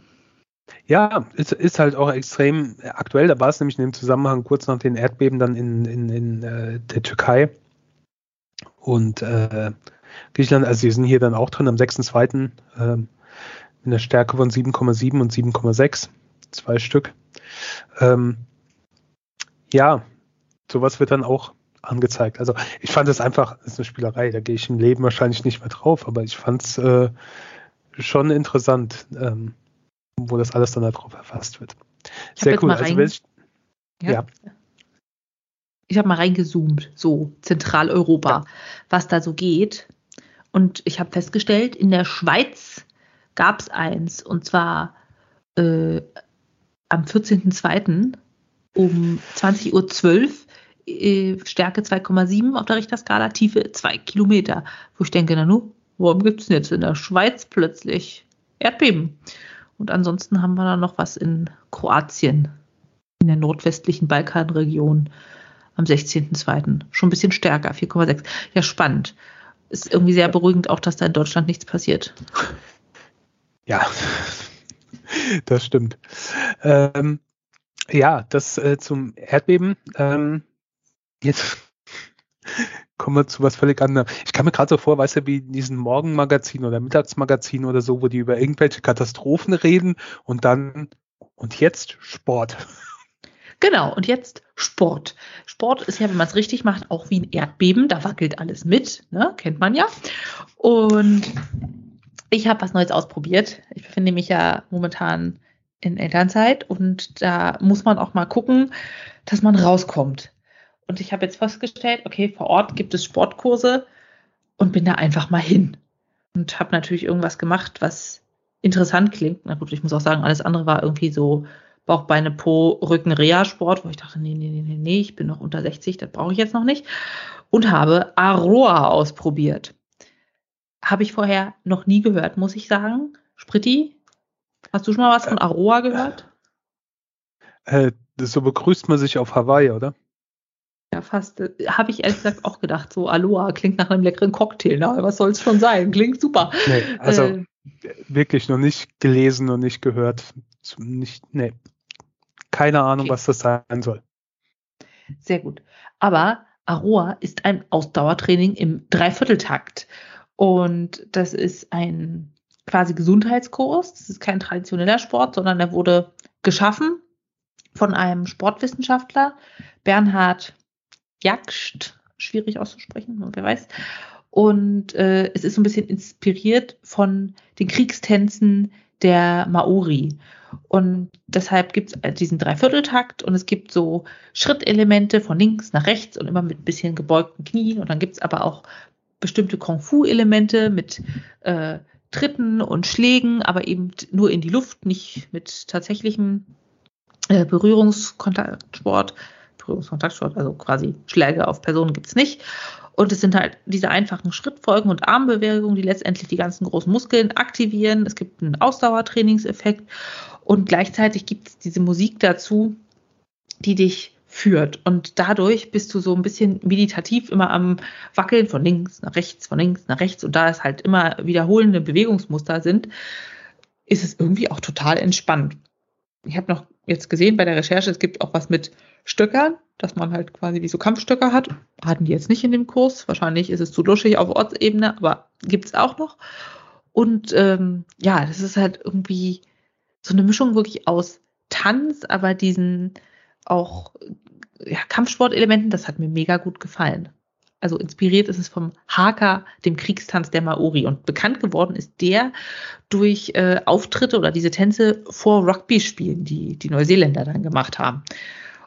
Ja, ist, ist halt auch extrem aktuell. Da war es nämlich in dem Zusammenhang kurz nach den Erdbeben dann in, in, in äh, der Türkei. Und äh, Griechenland, also die sind hier dann auch drin am 6.2. Ähm, in der Stärke von 7,7 und 7,6. Zwei Stück. Ähm, ja, sowas wird dann auch angezeigt. Also ich fand es einfach, das ist eine Spielerei, da gehe ich im Leben wahrscheinlich nicht mehr drauf, aber ich fand es äh, schon interessant, ähm, wo das alles dann darauf erfasst wird. Sehr cool. Also ich, ja. ja. Ich habe mal reingezoomt, so Zentraleuropa, ja. was da so geht. Und ich habe festgestellt, in der Schweiz gab es eins, und zwar äh, am 14.02. um 20.12 Uhr, äh, Stärke 2,7 auf der Richterskala, Tiefe 2 Kilometer. Wo ich denke, na nu, warum gibt es denn jetzt in der Schweiz plötzlich Erdbeben? Und ansonsten haben wir da noch was in Kroatien, in der nordwestlichen Balkanregion am 16.02. Schon ein bisschen stärker, 4,6. Ja, spannend. Ist irgendwie sehr beruhigend auch, dass da in Deutschland nichts passiert. Ja, das stimmt. Ähm, ja, das äh, zum Erdbeben. Ähm, jetzt kommen wir zu was völlig anderem. Ich kann mir gerade so vor, weißt du, wie in diesem Morgenmagazin oder Mittagsmagazin oder so, wo die über irgendwelche Katastrophen reden und dann und jetzt Sport. Genau, und jetzt Sport. Sport ist ja, wenn man es richtig macht, auch wie ein Erdbeben. Da wackelt alles mit, ne? kennt man ja. Und ich habe was Neues ausprobiert. Ich befinde mich ja momentan in Elternzeit und da muss man auch mal gucken, dass man rauskommt. Und ich habe jetzt festgestellt, okay, vor Ort gibt es Sportkurse und bin da einfach mal hin. Und habe natürlich irgendwas gemacht, was interessant klingt. Na gut, ich muss auch sagen, alles andere war irgendwie so Bauch, Beine, Po, Rücken, Reha-Sport, wo ich dachte, nee, nee, nee, nee, nee, ich bin noch unter 60, das brauche ich jetzt noch nicht. Und habe Aroa ausprobiert. Habe ich vorher noch nie gehört, muss ich sagen. Spritti, hast du schon mal was von Aroa gehört? Äh, so begrüßt man sich auf Hawaii, oder? Ja, fast. Äh, habe ich ehrlich gesagt auch gedacht. So, Aloha klingt nach einem leckeren Cocktail. Na, was soll es schon sein? Klingt super. Nee, also äh, wirklich noch nicht gelesen und nicht gehört. Nicht, nee. Keine Ahnung, okay. was das sein soll. Sehr gut. Aber Aroa ist ein Ausdauertraining im Dreivierteltakt. Und das ist ein quasi Gesundheitskurs. Das ist kein traditioneller Sport, sondern er wurde geschaffen von einem Sportwissenschaftler, Bernhard Jakst, schwierig auszusprechen, wer weiß. Und äh, es ist so ein bisschen inspiriert von den Kriegstänzen der Maori. Und deshalb gibt es diesen Dreivierteltakt und es gibt so Schrittelemente von links nach rechts und immer mit ein bisschen gebeugten Knien. Und dann gibt es aber auch bestimmte Kung-Fu-Elemente mit äh, Tritten und Schlägen, aber eben nur in die Luft, nicht mit tatsächlichem äh, Berührungskontaktsport. Berührungskontaktsport, also quasi Schläge auf Personen gibt es nicht. Und es sind halt diese einfachen Schrittfolgen und Armbewegungen, die letztendlich die ganzen großen Muskeln aktivieren. Es gibt einen Ausdauertrainingseffekt und gleichzeitig gibt es diese Musik dazu, die dich führt. Und dadurch bist du so ein bisschen meditativ immer am Wackeln von links nach rechts, von links nach rechts. Und da es halt immer wiederholende Bewegungsmuster sind, ist es irgendwie auch total entspannt. Ich habe noch jetzt gesehen bei der Recherche, es gibt auch was mit Stöckern, dass man halt quasi wie so Kampfstöcker hat. Hatten die jetzt nicht in dem Kurs. Wahrscheinlich ist es zu luschig auf Ortsebene, aber gibt es auch noch. Und ähm, ja, das ist halt irgendwie so eine Mischung wirklich aus Tanz, aber diesen auch ja, Kampfsportelementen, das hat mir mega gut gefallen. Also inspiriert ist es vom Haka, dem Kriegstanz der Maori. Und bekannt geworden ist der durch äh, Auftritte oder diese Tänze vor Rugby-Spielen, die die Neuseeländer dann gemacht haben.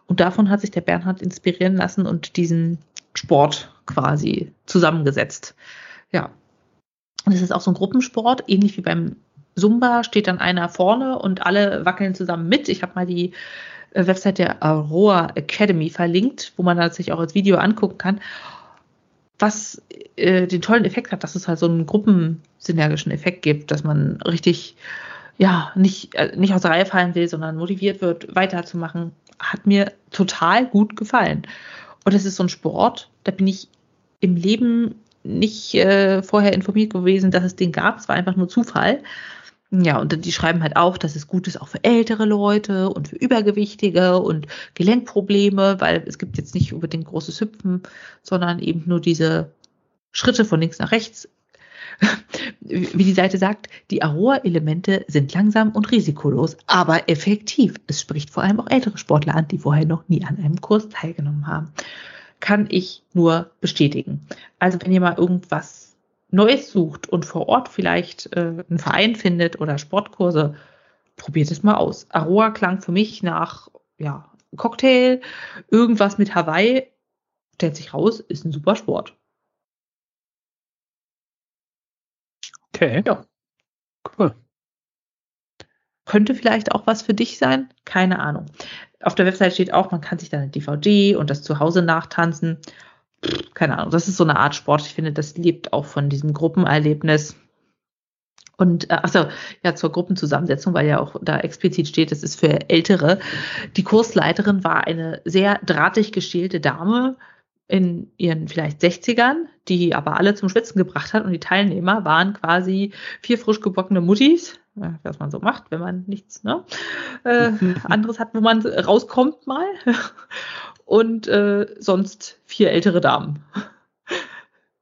Und davon hat sich der Bernhard inspirieren lassen und diesen Sport quasi zusammengesetzt. Ja. Und es ist auch so ein Gruppensport, ähnlich wie beim Zumba steht dann einer vorne und alle wackeln zusammen mit. Ich habe mal die äh, Website der Aroa Academy verlinkt, wo man sich auch als Video angucken kann. Was äh, den tollen Effekt hat, dass es halt so einen gruppensynergischen Effekt gibt, dass man richtig, ja, nicht, äh, nicht aus der Reihe fallen will, sondern motiviert wird, weiterzumachen, hat mir total gut gefallen. Und es ist so ein Sport, da bin ich im Leben nicht äh, vorher informiert gewesen, dass es den gab. Es war einfach nur Zufall. Ja, und die schreiben halt auch, dass es gut ist auch für ältere Leute und für Übergewichtige und Gelenkprobleme, weil es gibt jetzt nicht unbedingt großes Hüpfen, sondern eben nur diese Schritte von links nach rechts Wie die Seite sagt, die Aroa-Elemente sind langsam und risikolos, aber effektiv. Es spricht vor allem auch ältere Sportler an, die vorher noch nie an einem Kurs teilgenommen haben. Kann ich nur bestätigen. Also wenn ihr mal irgendwas Neues sucht und vor Ort vielleicht äh, einen Verein findet oder Sportkurse, probiert es mal aus. Aroa klang für mich nach ja, Cocktail, irgendwas mit Hawaii, stellt sich raus, ist ein super Sport. Okay. Ja. Cool. Könnte vielleicht auch was für dich sein? Keine Ahnung. Auf der Website steht auch, man kann sich dann eine DVD und das zu Hause nachtanzen. Keine Ahnung. Das ist so eine Art Sport. Ich finde, das lebt auch von diesem Gruppenerlebnis. Und äh, achso, ja, zur Gruppenzusammensetzung, weil ja auch da explizit steht, es ist für Ältere. Die Kursleiterin war eine sehr drahtig geschälte Dame in ihren vielleicht 60ern, die aber alle zum Schwitzen gebracht hat. Und die Teilnehmer waren quasi vier frisch gebackene Muttis, was man so macht, wenn man nichts ne, äh, anderes hat, wo man rauskommt mal. Und äh, sonst vier ältere Damen.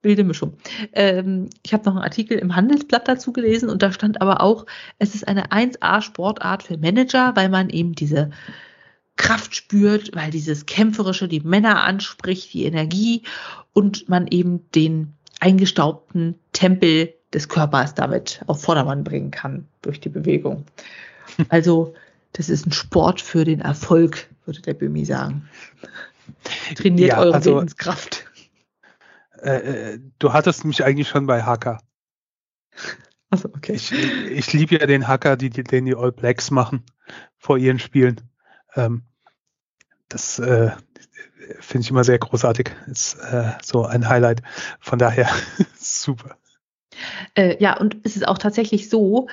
Wilde Mischung. Ähm, ich habe noch einen Artikel im Handelsblatt dazu gelesen und da stand aber auch, es ist eine 1A-Sportart für Manager, weil man eben diese Kraft spürt, weil dieses Kämpferische die Männer anspricht, die Energie und man eben den eingestaubten Tempel des Körpers damit auf Vordermann bringen kann durch die Bewegung. Also, das ist ein Sport für den Erfolg, würde der Bömi sagen. Trainiert ja, eure also, Willenskraft. Äh, äh, du hattest mich eigentlich schon bei Hacker. Also, okay. Ich, ich liebe ja den Hacker, die, den die All Blacks machen vor ihren Spielen. Ähm, das äh, finde ich immer sehr großartig. Ist äh, so ein Highlight. Von daher super. Äh, ja, und es ist auch tatsächlich so,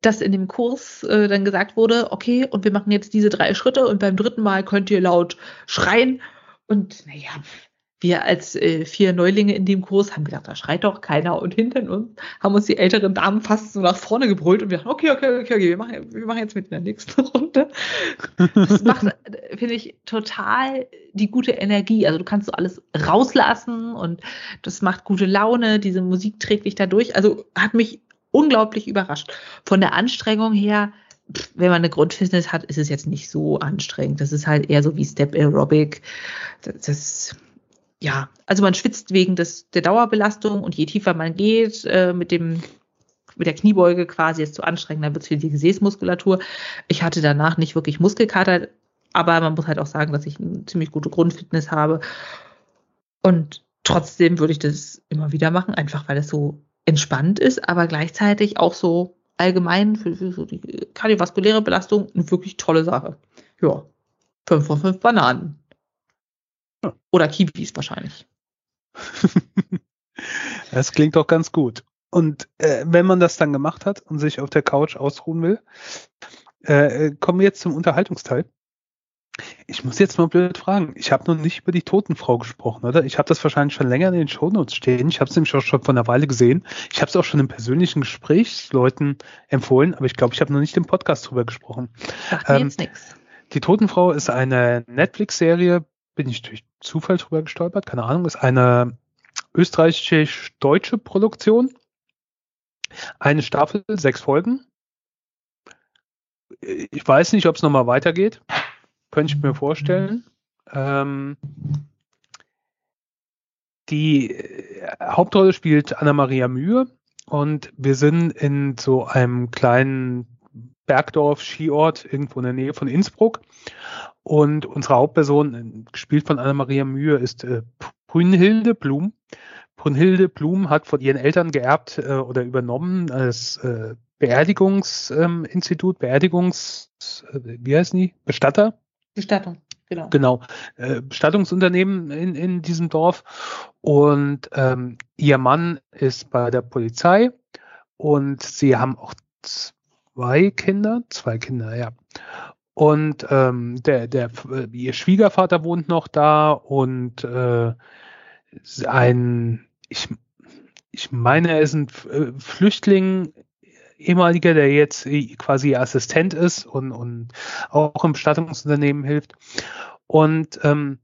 dass in dem Kurs äh, dann gesagt wurde, okay, und wir machen jetzt diese drei Schritte und beim dritten Mal könnt ihr laut schreien. Und naja, wir als äh, vier Neulinge in dem Kurs haben gedacht, da schreit doch keiner. Und hinter uns haben uns die älteren Damen fast so nach vorne gebrüllt und wir dachten, okay, okay, okay, okay, wir machen, wir machen jetzt mit in der nächsten Runde. Das macht, finde ich, total die gute Energie. Also du kannst so alles rauslassen und das macht gute Laune. Diese Musik trägt dich da durch. Also hat mich unglaublich überrascht. Von der Anstrengung her, wenn man eine Grundfitness hat, ist es jetzt nicht so anstrengend. Das ist halt eher so wie Step Aerobic. Das, das ja, also man schwitzt wegen des, der Dauerbelastung und je tiefer man geht, äh, mit dem mit der Kniebeuge quasi ist zu anstrengend, dann wird es für die Gesäßmuskulatur. Ich hatte danach nicht wirklich Muskelkater, aber man muss halt auch sagen, dass ich eine ziemlich gute Grundfitness habe. Und trotzdem würde ich das immer wieder machen, einfach weil es so entspannt ist, aber gleichzeitig auch so allgemein für, für so die kardiovaskuläre Belastung eine wirklich tolle Sache. Ja, fünf von fünf Bananen. Oder Kiwis wahrscheinlich. das klingt doch ganz gut. Und äh, wenn man das dann gemacht hat und sich auf der Couch ausruhen will, äh, kommen wir jetzt zum Unterhaltungsteil. Ich muss jetzt mal blöd fragen. Ich habe noch nicht über die Totenfrau gesprochen, oder? Ich habe das wahrscheinlich schon länger in den Shownotes stehen. Ich habe es nämlich auch schon vor einer Weile gesehen. Ich habe es auch schon im persönlichen Gespräch Leuten empfohlen, aber ich glaube, ich habe noch nicht im Podcast drüber gesprochen. Sagt ähm, jetzt nix. Die Totenfrau ist eine Netflix-Serie, bin ich durch Zufall drüber gestolpert, keine Ahnung, ist eine österreichisch-deutsche Produktion. Eine Staffel, sechs Folgen. Ich weiß nicht, ob es nochmal weitergeht. Könnte ich mir vorstellen. Ähm, die äh, Hauptrolle spielt Anna-Maria Mühe und wir sind in so einem kleinen Bergdorf, Skiort, irgendwo in der Nähe von Innsbruck. Und unsere Hauptperson, gespielt von Anna-Maria Mühe, ist äh, Brünnhilde Blum. Brünnhilde Blum hat von ihren Eltern geerbt äh, oder übernommen als äh, Beerdigungsinstitut, ähm, Beerdigungs, äh, wie heißen die? Bestatter? Bestattung, genau. Genau, äh, Bestattungsunternehmen in, in diesem Dorf. Und ähm, ihr Mann ist bei der Polizei und sie haben auch zwei Kinder, zwei Kinder, ja. Und ähm, der, der, ihr Schwiegervater wohnt noch da und äh, ein, ich, ich meine, er ist ein äh, Flüchtling, ehemaliger, der jetzt quasi Assistent ist und, und auch im Bestattungsunternehmen hilft. Und ähm,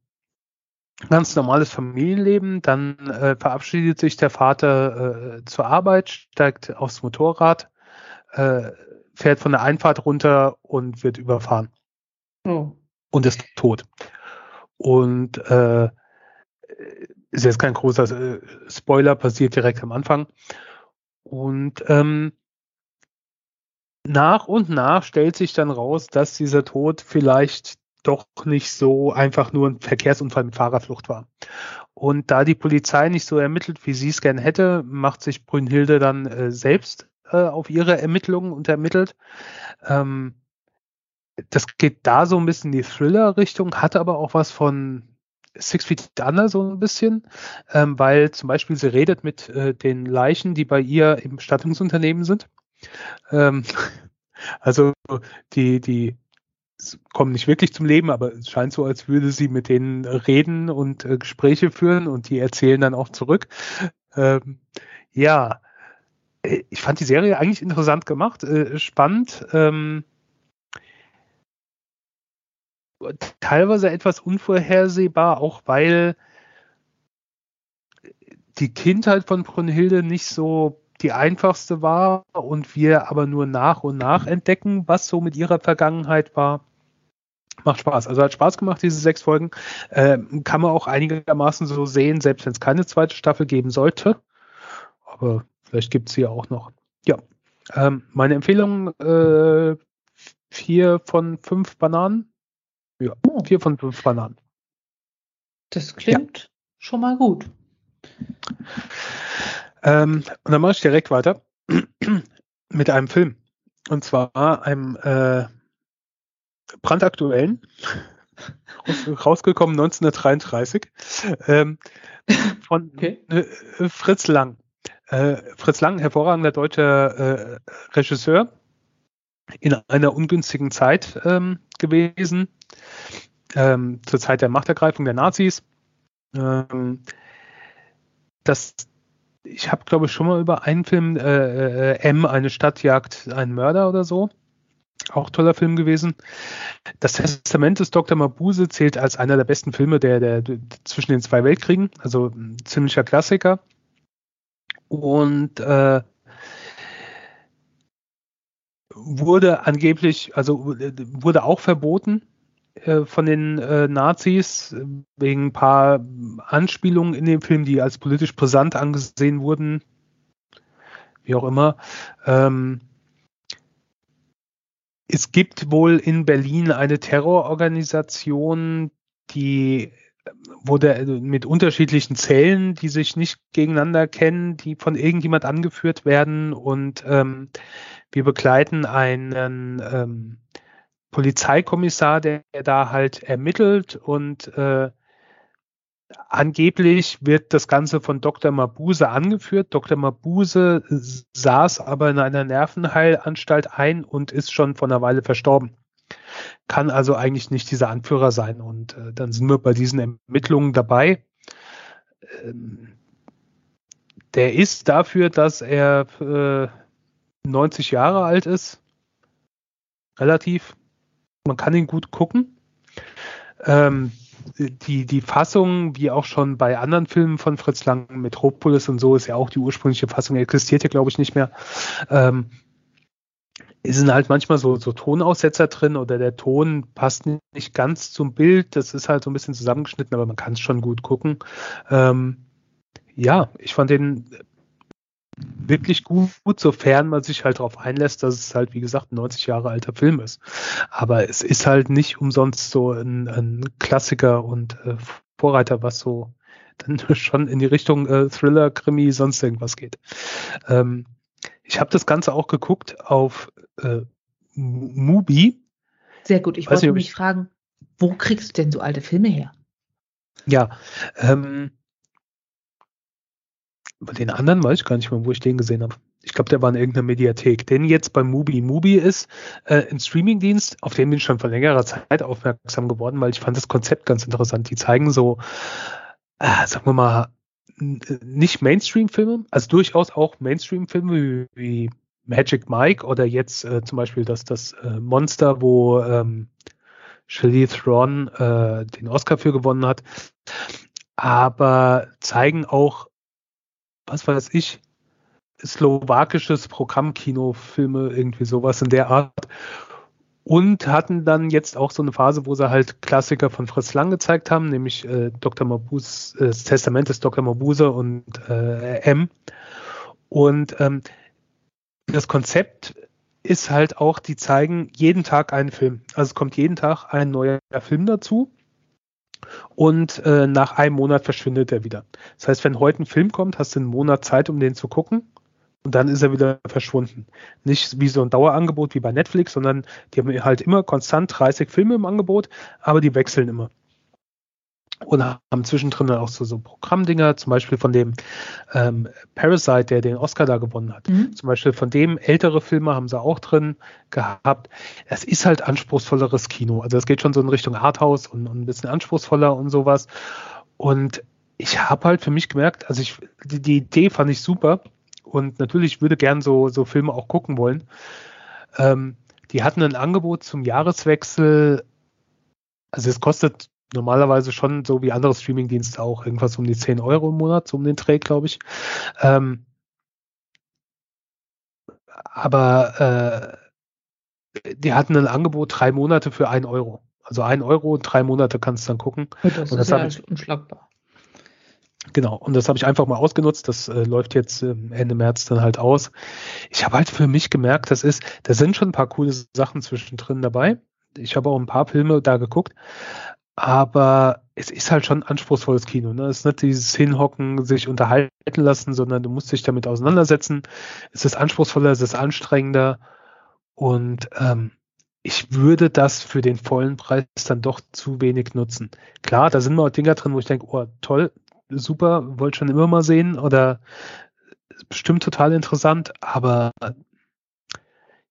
ganz normales Familienleben. Dann äh, verabschiedet sich der Vater äh, zur Arbeit, steigt aufs Motorrad, äh, fährt von der Einfahrt runter und wird überfahren. Oh. Und ist tot. Und äh, ist jetzt kein großer äh, Spoiler, passiert direkt am Anfang. Und ähm, nach und nach stellt sich dann raus, dass dieser Tod vielleicht doch nicht so einfach nur ein Verkehrsunfall mit Fahrerflucht war. Und da die Polizei nicht so ermittelt, wie sie es gern hätte, macht sich Brünnhilde dann äh, selbst äh, auf ihre Ermittlungen und ermittelt. Ähm, das geht da so ein bisschen in die Thriller-Richtung, hat aber auch was von Six Feet Under so ein bisschen, ähm, weil zum Beispiel sie redet mit äh, den Leichen, die bei ihr im Bestattungsunternehmen sind. Ähm, also die, die kommen nicht wirklich zum Leben, aber es scheint so, als würde sie mit denen reden und äh, Gespräche führen und die erzählen dann auch zurück. Ähm, ja, ich fand die Serie eigentlich interessant gemacht, äh, spannend. Ähm, teilweise etwas unvorhersehbar, auch weil die Kindheit von Brunhilde nicht so die einfachste war und wir aber nur nach und nach entdecken, was so mit ihrer Vergangenheit war. Macht Spaß. Also hat Spaß gemacht, diese sechs Folgen. Ähm, kann man auch einigermaßen so sehen, selbst wenn es keine zweite Staffel geben sollte. Aber vielleicht gibt es sie auch noch. Ja. Ähm, meine Empfehlung, äh, vier von fünf Bananen. Ja, oh. vier von fünf Bananen. Das klingt ja. schon mal gut. Ähm, und dann mache ich direkt weiter mit einem Film. Und zwar einem äh, brandaktuellen, rausgekommen 1933, ähm, von okay. äh, Fritz Lang. Äh, Fritz Lang, hervorragender deutscher äh, Regisseur, in einer ungünstigen Zeit ähm, gewesen, ähm, zur Zeit der Machtergreifung der Nazis. Ähm, das, ich habe, glaube ich, schon mal über einen Film, äh, äh, M, eine Stadt jagt einen Mörder oder so. Auch toller Film gewesen. Das Testament des Dr. Mabuse zählt als einer der besten Filme der, der, der zwischen den zwei Weltkriegen, also ein ziemlicher Klassiker. Und äh, wurde angeblich, also wurde auch verboten äh, von den äh, Nazis wegen ein paar Anspielungen in dem Film, die als politisch brisant angesehen wurden, wie auch immer. Ähm, es gibt wohl in Berlin eine Terrororganisation, die wurde mit unterschiedlichen Zellen, die sich nicht gegeneinander kennen, die von irgendjemand angeführt werden und ähm, wir begleiten einen ähm, Polizeikommissar, der, der, da halt ermittelt und äh, angeblich wird das Ganze von Dr. Mabuse angeführt. Dr. Mabuse saß aber in einer Nervenheilanstalt ein und ist schon vor einer Weile verstorben. Kann also eigentlich nicht dieser Anführer sein. Und äh, dann sind wir bei diesen Ermittlungen dabei. Ähm, der ist dafür, dass er äh, 90 Jahre alt ist. Relativ. Man kann ihn gut gucken. Ähm, die, die Fassung, wie auch schon bei anderen Filmen von Fritz Lang, Metropolis und so, ist ja auch die ursprüngliche Fassung, existiert ja, glaube ich, nicht mehr. Ähm, sind halt manchmal so, so Tonaussetzer drin oder der Ton passt nicht ganz zum Bild. Das ist halt so ein bisschen zusammengeschnitten, aber man kann es schon gut gucken. Ähm, ja, ich fand den wirklich gut, sofern man sich halt darauf einlässt, dass es halt, wie gesagt, ein 90 Jahre alter Film ist. Aber es ist halt nicht umsonst so ein, ein Klassiker und äh, Vorreiter, was so dann schon in die Richtung äh, Thriller, Krimi, sonst irgendwas geht. Ähm, ich habe das Ganze auch geguckt auf äh, Mubi. Sehr gut. Ich Weiß wollte mich fragen, wo kriegst du denn so alte Filme her? Ja, ähm, bei den anderen weiß ich gar nicht mehr, wo ich den gesehen habe. Ich glaube, der war in irgendeiner Mediathek. Den jetzt bei Mubi. Mubi ist äh, ein Streamingdienst, auf den bin ich schon vor längerer Zeit aufmerksam geworden, weil ich fand das Konzept ganz interessant. Die zeigen so, äh, sagen wir mal, nicht Mainstream-Filme, also durchaus auch Mainstream-Filme wie, wie, Magic Mike oder jetzt äh, zum Beispiel das, das äh, Monster, wo ähm, Shelley Thron äh, den Oscar für gewonnen hat. aber zeigen auch, was weiß ich, slowakisches Programmkinofilme, irgendwie sowas in der Art. Und hatten dann jetzt auch so eine Phase, wo sie halt Klassiker von Fritz Lang gezeigt haben, nämlich äh, Dr. Mabuse, äh, das Testament des Dr. Mabuse und äh, M. Und ähm, das Konzept ist halt auch, die zeigen jeden Tag einen Film. Also es kommt jeden Tag ein neuer Film dazu und äh, nach einem Monat verschwindet er wieder. Das heißt, wenn heute ein Film kommt, hast du einen Monat Zeit, um den zu gucken und dann ist er wieder verschwunden. Nicht wie so ein Dauerangebot wie bei Netflix, sondern die haben halt immer konstant 30 Filme im Angebot, aber die wechseln immer und haben zwischendrin auch so, so Programmdinger, zum Beispiel von dem ähm, Parasite, der den Oscar da gewonnen hat. Mhm. Zum Beispiel von dem ältere Filme haben sie auch drin gehabt. Es ist halt anspruchsvolleres Kino. Also es geht schon so in Richtung Arthouse und, und ein bisschen anspruchsvoller und sowas. Und ich habe halt für mich gemerkt, also ich, die, die, Idee fand ich super und natürlich würde gern so, so Filme auch gucken wollen. Ähm, die hatten ein Angebot zum Jahreswechsel, also es kostet normalerweise schon so wie andere Streamingdienste auch irgendwas um die 10 Euro im Monat, so um den Dreh, glaube ich. Ähm, aber äh, die hatten ein Angebot drei Monate für ein Euro. Also ein Euro und drei Monate kannst du dann gucken. Das und das ist ja ich, unschlagbar. Genau, und das habe ich einfach mal ausgenutzt. Das äh, läuft jetzt äh, Ende März dann halt aus. Ich habe halt für mich gemerkt, das ist, da sind schon ein paar coole Sachen zwischendrin dabei. Ich habe auch ein paar Filme da geguckt, aber es ist halt schon anspruchsvolles Kino. Ne? Es ist nicht dieses Hinhocken, sich unterhalten lassen, sondern du musst dich damit auseinandersetzen. Es ist anspruchsvoller, es ist anstrengender und ähm, ich würde das für den vollen Preis dann doch zu wenig nutzen. Klar, da sind mal Dinger drin, wo ich denke, oh toll, super, wollte schon immer mal sehen oder bestimmt total interessant, aber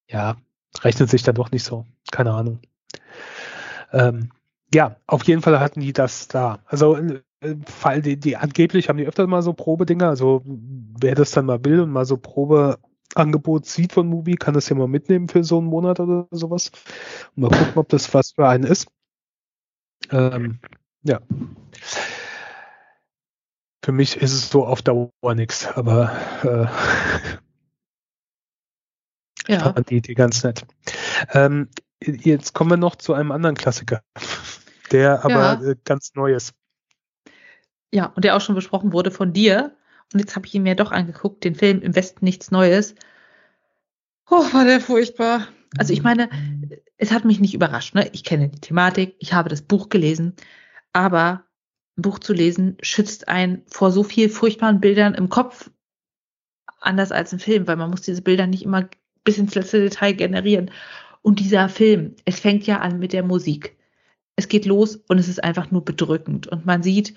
ja, rechnet sich dann doch nicht so. Keine Ahnung. Ähm, ja, auf jeden Fall hatten die das da. Also äh, Fall, die, die angeblich haben die öfter mal so Probedinger. Also wer das dann mal will und mal so Probeangebot sieht von Movie, kann das ja mal mitnehmen für so einen Monat oder sowas. Und mal gucken, ob das was für einen ist. Ähm, ja. Für mich ist es so auf Dauer nichts, aber äh, ja. fand die Idee ganz nett. Ähm, jetzt kommen wir noch zu einem anderen Klassiker der aber ja. Äh, ganz neu ist. Ja, und der auch schon besprochen wurde von dir. Und jetzt habe ich ihn mir doch angeguckt, den Film Im Westen nichts Neues. Oh, war der furchtbar. Also ich meine, es hat mich nicht überrascht. Ne? Ich kenne die Thematik, ich habe das Buch gelesen, aber ein Buch zu lesen schützt einen vor so viel furchtbaren Bildern im Kopf, anders als ein Film, weil man muss diese Bilder nicht immer bis ins letzte Detail generieren. Und dieser Film, es fängt ja an mit der Musik es geht los und es ist einfach nur bedrückend. Und man sieht,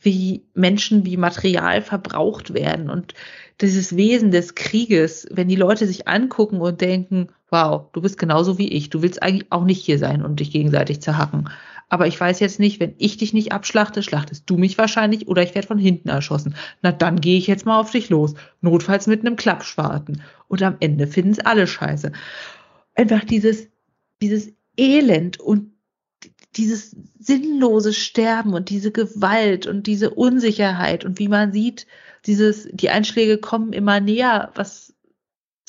wie Menschen, wie Material verbraucht werden und dieses Wesen des Krieges, wenn die Leute sich angucken und denken, wow, du bist genauso wie ich, du willst eigentlich auch nicht hier sein und dich gegenseitig zerhacken. Aber ich weiß jetzt nicht, wenn ich dich nicht abschlachte, schlachtest du mich wahrscheinlich oder ich werde von hinten erschossen. Na, dann gehe ich jetzt mal auf dich los. Notfalls mit einem Klappschwarten. Und am Ende finden es alle scheiße. Einfach dieses, dieses Elend und dieses sinnlose Sterben und diese Gewalt und diese Unsicherheit und wie man sieht, dieses, die Einschläge kommen immer näher, was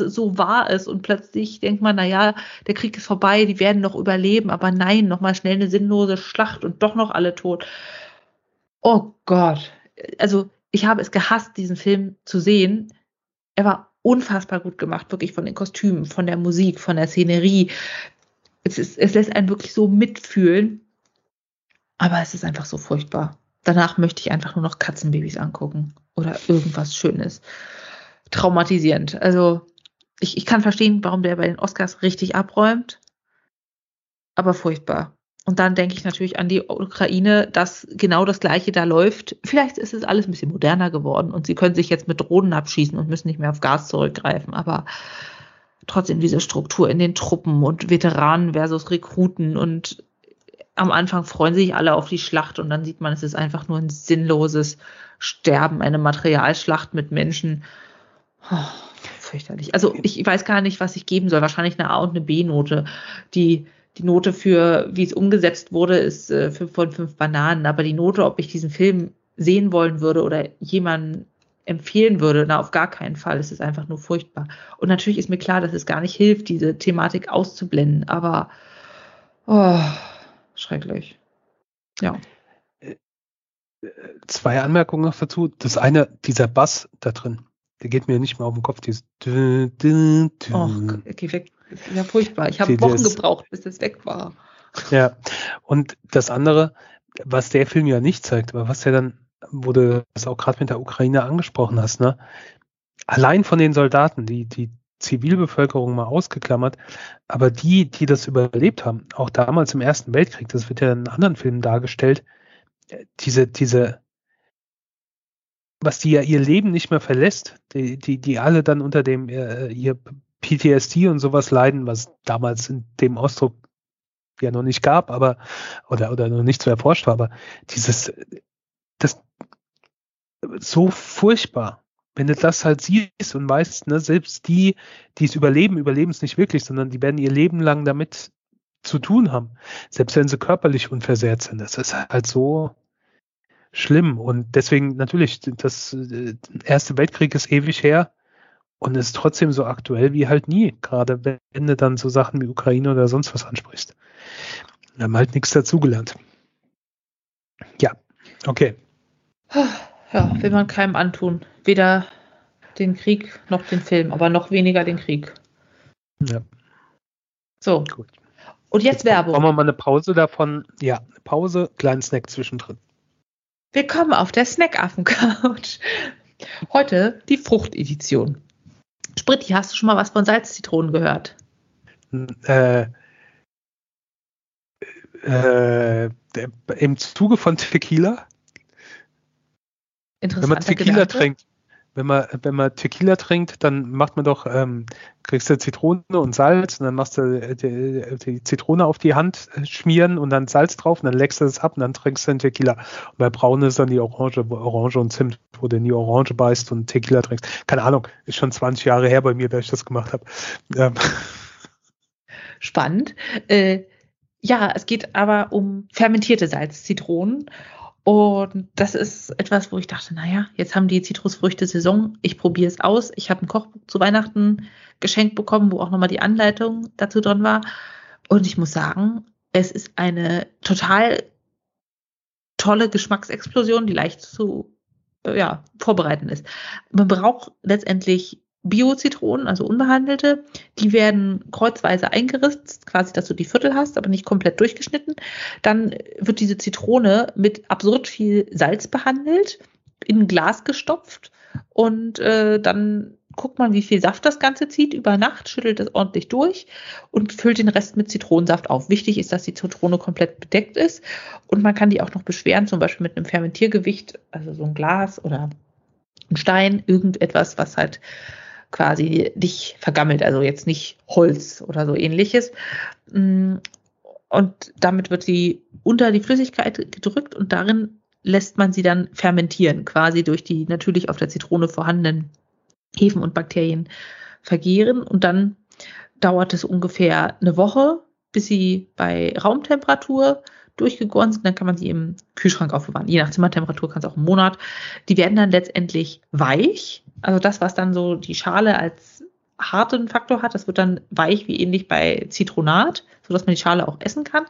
so wahr ist und plötzlich denkt man, na ja, der Krieg ist vorbei, die werden noch überleben, aber nein, nochmal schnell eine sinnlose Schlacht und doch noch alle tot. Oh Gott. Also, ich habe es gehasst, diesen Film zu sehen. Er war unfassbar gut gemacht, wirklich von den Kostümen, von der Musik, von der Szenerie es, ist, es lässt einen wirklich so mitfühlen. Aber es ist einfach so furchtbar. Danach möchte ich einfach nur noch Katzenbabys angucken oder irgendwas Schönes. Traumatisierend. Also ich, ich kann verstehen, warum der bei den Oscars richtig abräumt, aber furchtbar. Und dann denke ich natürlich an die Ukraine, dass genau das Gleiche da läuft. Vielleicht ist es alles ein bisschen moderner geworden und sie können sich jetzt mit Drohnen abschießen und müssen nicht mehr auf Gas zurückgreifen. Aber trotzdem diese Struktur in den Truppen und Veteranen versus Rekruten und am Anfang freuen sich alle auf die Schlacht und dann sieht man, es ist einfach nur ein sinnloses Sterben, eine Materialschlacht mit Menschen. Oh, fürchterlich. Also ich weiß gar nicht, was ich geben soll. Wahrscheinlich eine A und eine B-Note. Die, die Note für, wie es umgesetzt wurde, ist äh, fünf von fünf Bananen. Aber die Note, ob ich diesen Film sehen wollen würde oder jemanden empfehlen würde. Na, auf gar keinen Fall. Es ist einfach nur furchtbar. Und natürlich ist mir klar, dass es gar nicht hilft, diese Thematik auszublenden, aber oh, schrecklich. Ja. Zwei Anmerkungen noch dazu. Das eine, dieser Bass da drin, der geht mir nicht mehr auf den Kopf. Dieses dü, dü, dü. Oh, geh weg. Das ist ja furchtbar. Ich habe Wochen gebraucht, bis das weg war. Ja. Und das andere, was der Film ja nicht zeigt, aber was er dann wo du das auch gerade mit der Ukraine angesprochen hast, ne? Allein von den Soldaten, die, die Zivilbevölkerung mal ausgeklammert, aber die, die das überlebt haben, auch damals im Ersten Weltkrieg, das wird ja in anderen Filmen dargestellt, diese, diese, was die ja ihr Leben nicht mehr verlässt, die, die, die alle dann unter dem äh, ihr PTSD und sowas leiden, was damals in dem Ausdruck ja noch nicht gab, aber oder oder noch nicht so erforscht war, aber dieses das so furchtbar. Wenn du das halt siehst und weißt, ne, selbst die, die es überleben, überleben es nicht wirklich, sondern die werden ihr Leben lang damit zu tun haben. Selbst wenn sie körperlich unversehrt sind. Das ist halt so schlimm. Und deswegen natürlich, das äh, Erste Weltkrieg ist ewig her und ist trotzdem so aktuell wie halt nie. Gerade wenn du dann so Sachen wie Ukraine oder sonst was ansprichst. Wir haben halt nichts dazugelernt. Ja, okay. Ja, will man keinem antun. Weder den Krieg noch den Film, aber noch weniger den Krieg. Ja. So. Gut. Und jetzt, jetzt Werbung. Machen wir mal eine Pause davon. Ja, eine Pause, kleinen Snack zwischendrin. Willkommen auf der Snackaffen-Couch. Heute die Fruchtedition. Spritti, hast du schon mal was von Salzzitronen gehört? Äh, äh, Im Zuge von Tequila? Wenn man Tequila Gedanke. trinkt, wenn man, wenn man Tequila trinkt, dann macht man doch, ähm, kriegst du Zitrone und Salz und dann machst du äh, die, die, Zitrone auf die Hand äh, schmieren und dann Salz drauf und dann leckst du das ab und dann trinkst du den Tequila. Und bei Braun ist dann die Orange, Orange und Zimt, wo du in die Orange beißt und Tequila trinkst. Keine Ahnung, ist schon 20 Jahre her bei mir, dass ich das gemacht habe. Ähm. Spannend. Äh, ja, es geht aber um fermentierte Salzzitronen. Und das ist etwas, wo ich dachte, naja, jetzt haben die Zitrusfrüchte Saison, ich probiere es aus. Ich habe ein Kochbuch zu Weihnachten geschenkt bekommen, wo auch nochmal die Anleitung dazu drin war. Und ich muss sagen, es ist eine total tolle Geschmacksexplosion, die leicht zu ja, vorbereiten ist. Man braucht letztendlich Bio-Zitronen, also unbehandelte, die werden kreuzweise eingeritzt, quasi, dass du die Viertel hast, aber nicht komplett durchgeschnitten. Dann wird diese Zitrone mit absurd viel Salz behandelt, in ein Glas gestopft und äh, dann guckt man, wie viel Saft das Ganze zieht über Nacht, schüttelt es ordentlich durch und füllt den Rest mit Zitronensaft auf. Wichtig ist, dass die Zitrone komplett bedeckt ist und man kann die auch noch beschweren, zum Beispiel mit einem Fermentiergewicht, also so ein Glas oder ein Stein, irgendetwas, was halt quasi nicht vergammelt, also jetzt nicht Holz oder so ähnliches. Mm, und damit wird sie unter die Flüssigkeit gedrückt und darin lässt man sie dann fermentieren, quasi durch die natürlich auf der Zitrone vorhandenen Hefen und Bakterien vergehren. Und dann dauert es ungefähr eine Woche, bis sie bei Raumtemperatur durchgegoren sind. Dann kann man sie im Kühlschrank aufbewahren. Je nach Zimmertemperatur kann es auch einen Monat. Die werden dann letztendlich weich also das, was dann so die Schale als harten Faktor hat, das wird dann weich, wie ähnlich bei Zitronat, sodass man die Schale auch essen kann.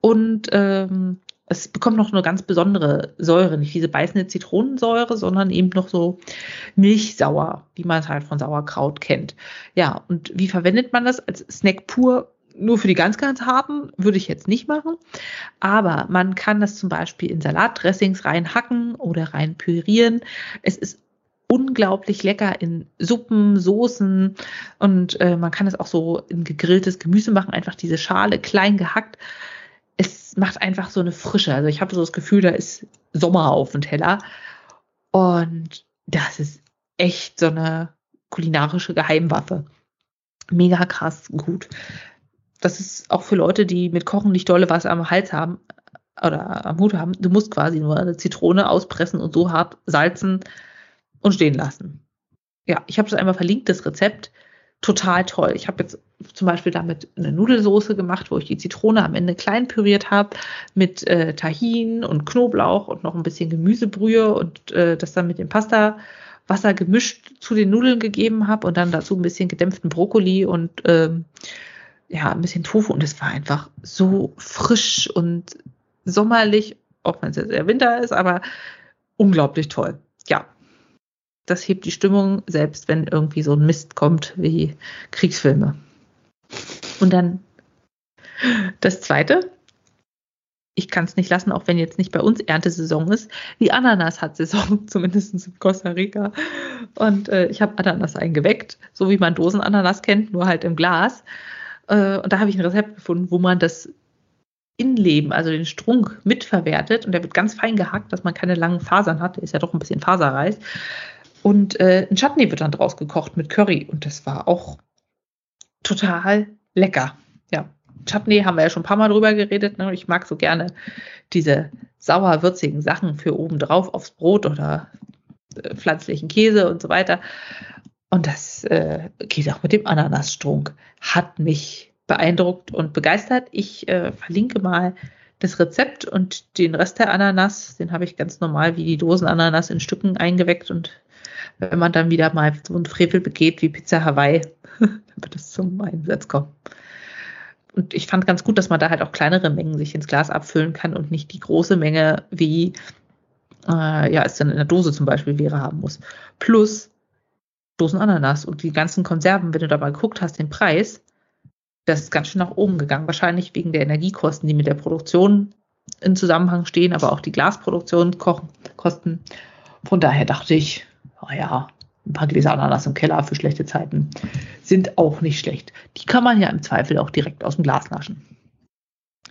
Und ähm, es bekommt noch eine ganz besondere Säure, nicht diese beißende Zitronensäure, sondern eben noch so Milchsauer, wie man es halt von Sauerkraut kennt. Ja, und wie verwendet man das als Snack pur? Nur für die ganz, ganz harten würde ich jetzt nicht machen. Aber man kann das zum Beispiel in Salatdressings reinhacken oder rein pürieren. Es ist unglaublich lecker in Suppen, Soßen und äh, man kann es auch so in gegrilltes Gemüse machen, einfach diese Schale klein gehackt. Es macht einfach so eine Frische. Also ich habe so das Gefühl, da ist Sommer auf dem Teller und das ist echt so eine kulinarische Geheimwaffe. Mega krass gut. Das ist auch für Leute, die mit Kochen nicht dolle was am Hals haben oder am Hut haben. Du musst quasi nur eine Zitrone auspressen und so hart salzen, und stehen lassen. Ja, ich habe das einmal verlinkt, das Rezept. total toll. Ich habe jetzt zum Beispiel damit eine Nudelsoße gemacht, wo ich die Zitrone am Ende klein püriert habe mit äh, Tahin und Knoblauch und noch ein bisschen Gemüsebrühe und äh, das dann mit dem Pasta Wasser gemischt zu den Nudeln gegeben habe und dann dazu ein bisschen gedämpften Brokkoli und ähm, ja, ein bisschen Tofu und es war einfach so frisch und sommerlich, auch wenn es jetzt eher Winter ist, aber unglaublich toll. Ja, das hebt die Stimmung, selbst wenn irgendwie so ein Mist kommt wie Kriegsfilme. Und dann das zweite, ich kann es nicht lassen, auch wenn jetzt nicht bei uns Erntesaison ist. Die Ananas hat Saison, zumindest in Costa Rica. Und äh, ich habe Ananas eingeweckt, so wie man Dosenananas kennt, nur halt im Glas. Äh, und da habe ich ein Rezept gefunden, wo man das Innenleben, also den Strunk, mitverwertet. Und der wird ganz fein gehackt, dass man keine langen Fasern hat. Der ist ja doch ein bisschen faserreich. Und äh, ein Chutney wird dann draus gekocht mit Curry. Und das war auch total lecker. Ja, Chutney haben wir ja schon ein paar Mal drüber geredet. Ne? Ich mag so gerne diese sauer-würzigen Sachen für oben drauf aufs Brot oder äh, pflanzlichen Käse und so weiter. Und das äh, geht auch mit dem Ananasstrunk. Hat mich beeindruckt und begeistert. Ich äh, verlinke mal das Rezept und den Rest der Ananas, den habe ich ganz normal wie die Dosenananas in Stücken eingeweckt und wenn man dann wieder mal so einen Frevel begeht wie Pizza Hawaii, dann wird es zum Einsatz kommen. Und ich fand ganz gut, dass man da halt auch kleinere Mengen sich ins Glas abfüllen kann und nicht die große Menge, wie äh, ja, es dann in der Dose zum Beispiel wäre, haben muss. Plus Dosen Ananas und die ganzen Konserven, wenn du da mal geguckt hast, den Preis, das ist ganz schön nach oben gegangen. Wahrscheinlich wegen der Energiekosten, die mit der Produktion in Zusammenhang stehen, aber auch die Glasproduktion kosten. Von daher dachte ich, naja, ein paar Gläser Ananas im Keller für schlechte Zeiten sind auch nicht schlecht. Die kann man ja im Zweifel auch direkt aus dem Glas naschen.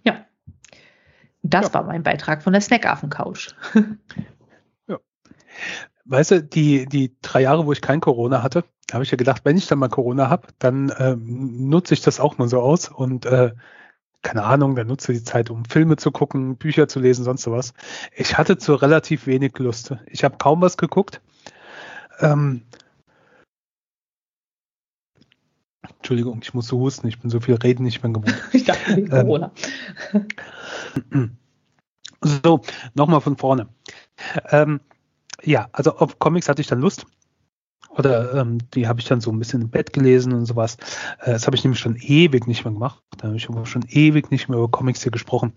Ja. Das ja. war mein Beitrag von der Snackaffen-Couch. ja. Weißt du, die, die drei Jahre, wo ich kein Corona hatte, habe ich ja gedacht, wenn ich dann mal Corona habe, dann ähm, nutze ich das auch mal so aus und äh, keine Ahnung, dann nutze die Zeit, um Filme zu gucken, Bücher zu lesen, sonst sowas. Ich hatte zu relativ wenig Lust. Ich habe kaum was geguckt. Ähm, Entschuldigung, ich muss so husten, ich bin so viel reden nicht mehr gewohnt. ich dachte wegen ähm, Corona. so, nochmal von vorne. Ähm, ja, also auf Comics hatte ich dann Lust. Oder ähm, die habe ich dann so ein bisschen im Bett gelesen und sowas. Äh, das habe ich nämlich schon ewig nicht mehr gemacht. Da habe ich schon ewig nicht mehr über Comics hier gesprochen.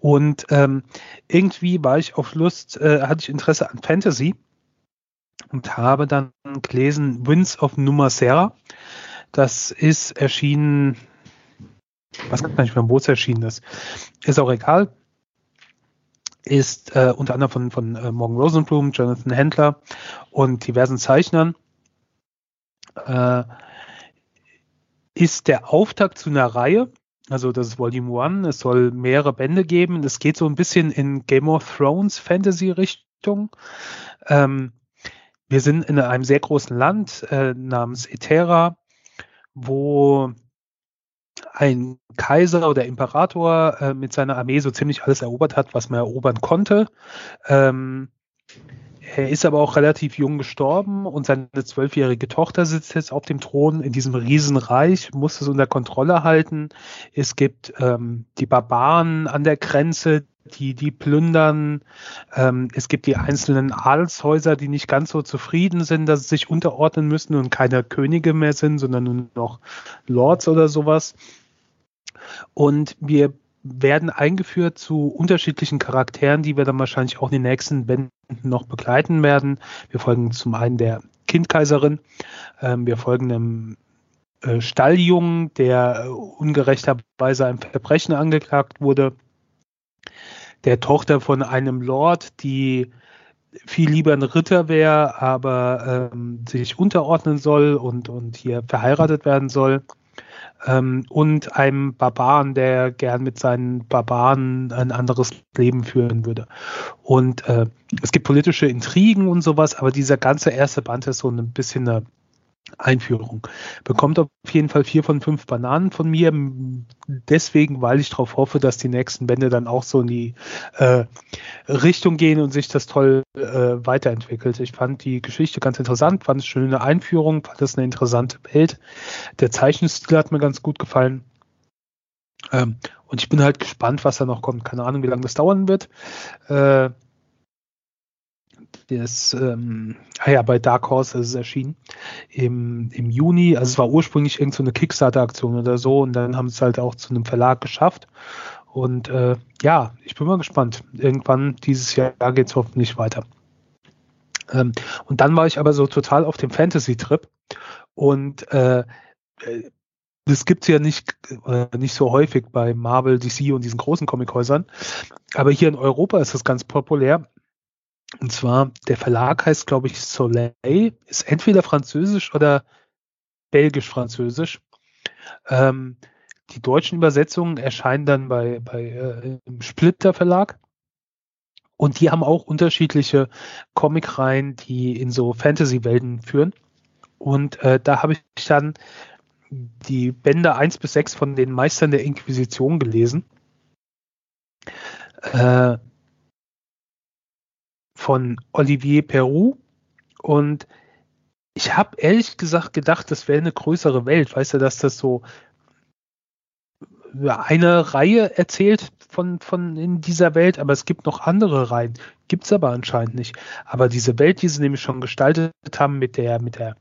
Und ähm, irgendwie war ich auf Lust, äh, hatte ich Interesse an Fantasy und habe dann gelesen Winds of Numasera. Das ist erschienen, was kann ich mehr, wo es erschienen ist. Ist auch egal. Ist äh, unter anderem von, von äh, Morgan Rosenblum, Jonathan Händler und diversen Zeichnern. Äh, ist der Auftakt zu einer Reihe. Also das ist Volume 1. Es soll mehrere Bände geben. Es geht so ein bisschen in Game of Thrones Fantasy Richtung. Ähm, wir sind in einem sehr großen Land äh, namens Etera, wo ein Kaiser oder Imperator äh, mit seiner Armee so ziemlich alles erobert hat, was man erobern konnte. Ähm, er ist aber auch relativ jung gestorben und seine zwölfjährige Tochter sitzt jetzt auf dem Thron in diesem Riesenreich, muss es unter Kontrolle halten. Es gibt ähm, die Barbaren an der Grenze, die, die plündern. Ähm, es gibt die einzelnen Adelshäuser, die nicht ganz so zufrieden sind, dass sie sich unterordnen müssen und keine Könige mehr sind, sondern nur noch Lords oder sowas. Und wir werden eingeführt zu unterschiedlichen Charakteren, die wir dann wahrscheinlich auch in den nächsten Bänden noch begleiten werden. Wir folgen zum einen der Kindkaiserin, ähm, wir folgen einem äh, Stalljungen, der äh, ungerechterweise ein Verbrechen angeklagt wurde der Tochter von einem Lord, die viel lieber ein Ritter wäre, aber ähm, sich unterordnen soll und, und hier verheiratet werden soll. Ähm, und einem Barbaren, der gern mit seinen Barbaren ein anderes Leben führen würde. Und äh, es gibt politische Intrigen und sowas, aber dieser ganze erste Band ist so ein bisschen eine Einführung. Bekommt auf jeden Fall vier von fünf Bananen von mir. Deswegen, weil ich darauf hoffe, dass die nächsten Bände dann auch so in die äh, Richtung gehen und sich das toll äh, weiterentwickelt. Ich fand die Geschichte ganz interessant, fand es eine schöne Einführung, fand es eine interessante Welt. Der Zeichenstil hat mir ganz gut gefallen. Ähm, und ich bin halt gespannt, was da noch kommt. Keine Ahnung, wie lange das dauern wird. Äh, das, ähm, ah ja, bei Dark Horse ist es erschienen im, im Juni. Also es war ursprünglich irgend so eine Kickstarter-Aktion oder so und dann haben sie es halt auch zu einem Verlag geschafft. Und äh, ja, ich bin mal gespannt. Irgendwann dieses Jahr geht es hoffentlich weiter. Ähm, und dann war ich aber so total auf dem Fantasy-Trip und äh, äh das gibt's ja nicht, äh, nicht so häufig bei Marvel, DC und diesen großen Comichäusern. Aber hier in Europa ist das ganz populär. Und zwar, der Verlag heißt, glaube ich, Soleil, ist entweder französisch oder belgisch-französisch. Ähm, die deutschen Übersetzungen erscheinen dann bei, bei äh, im Splitter Verlag. Und die haben auch unterschiedliche Comicreihen, die in so Fantasy-Welten führen. Und äh, da habe ich dann die Bände 1 bis 6 von den Meistern der Inquisition gelesen. Äh, von Olivier Perou und ich habe ehrlich gesagt gedacht, das wäre eine größere Welt. Weißt du, dass das so eine Reihe erzählt von, von in dieser Welt, aber es gibt noch andere Reihen. Gibt es aber anscheinend nicht. Aber diese Welt, die sie nämlich schon gestaltet haben mit der, mit der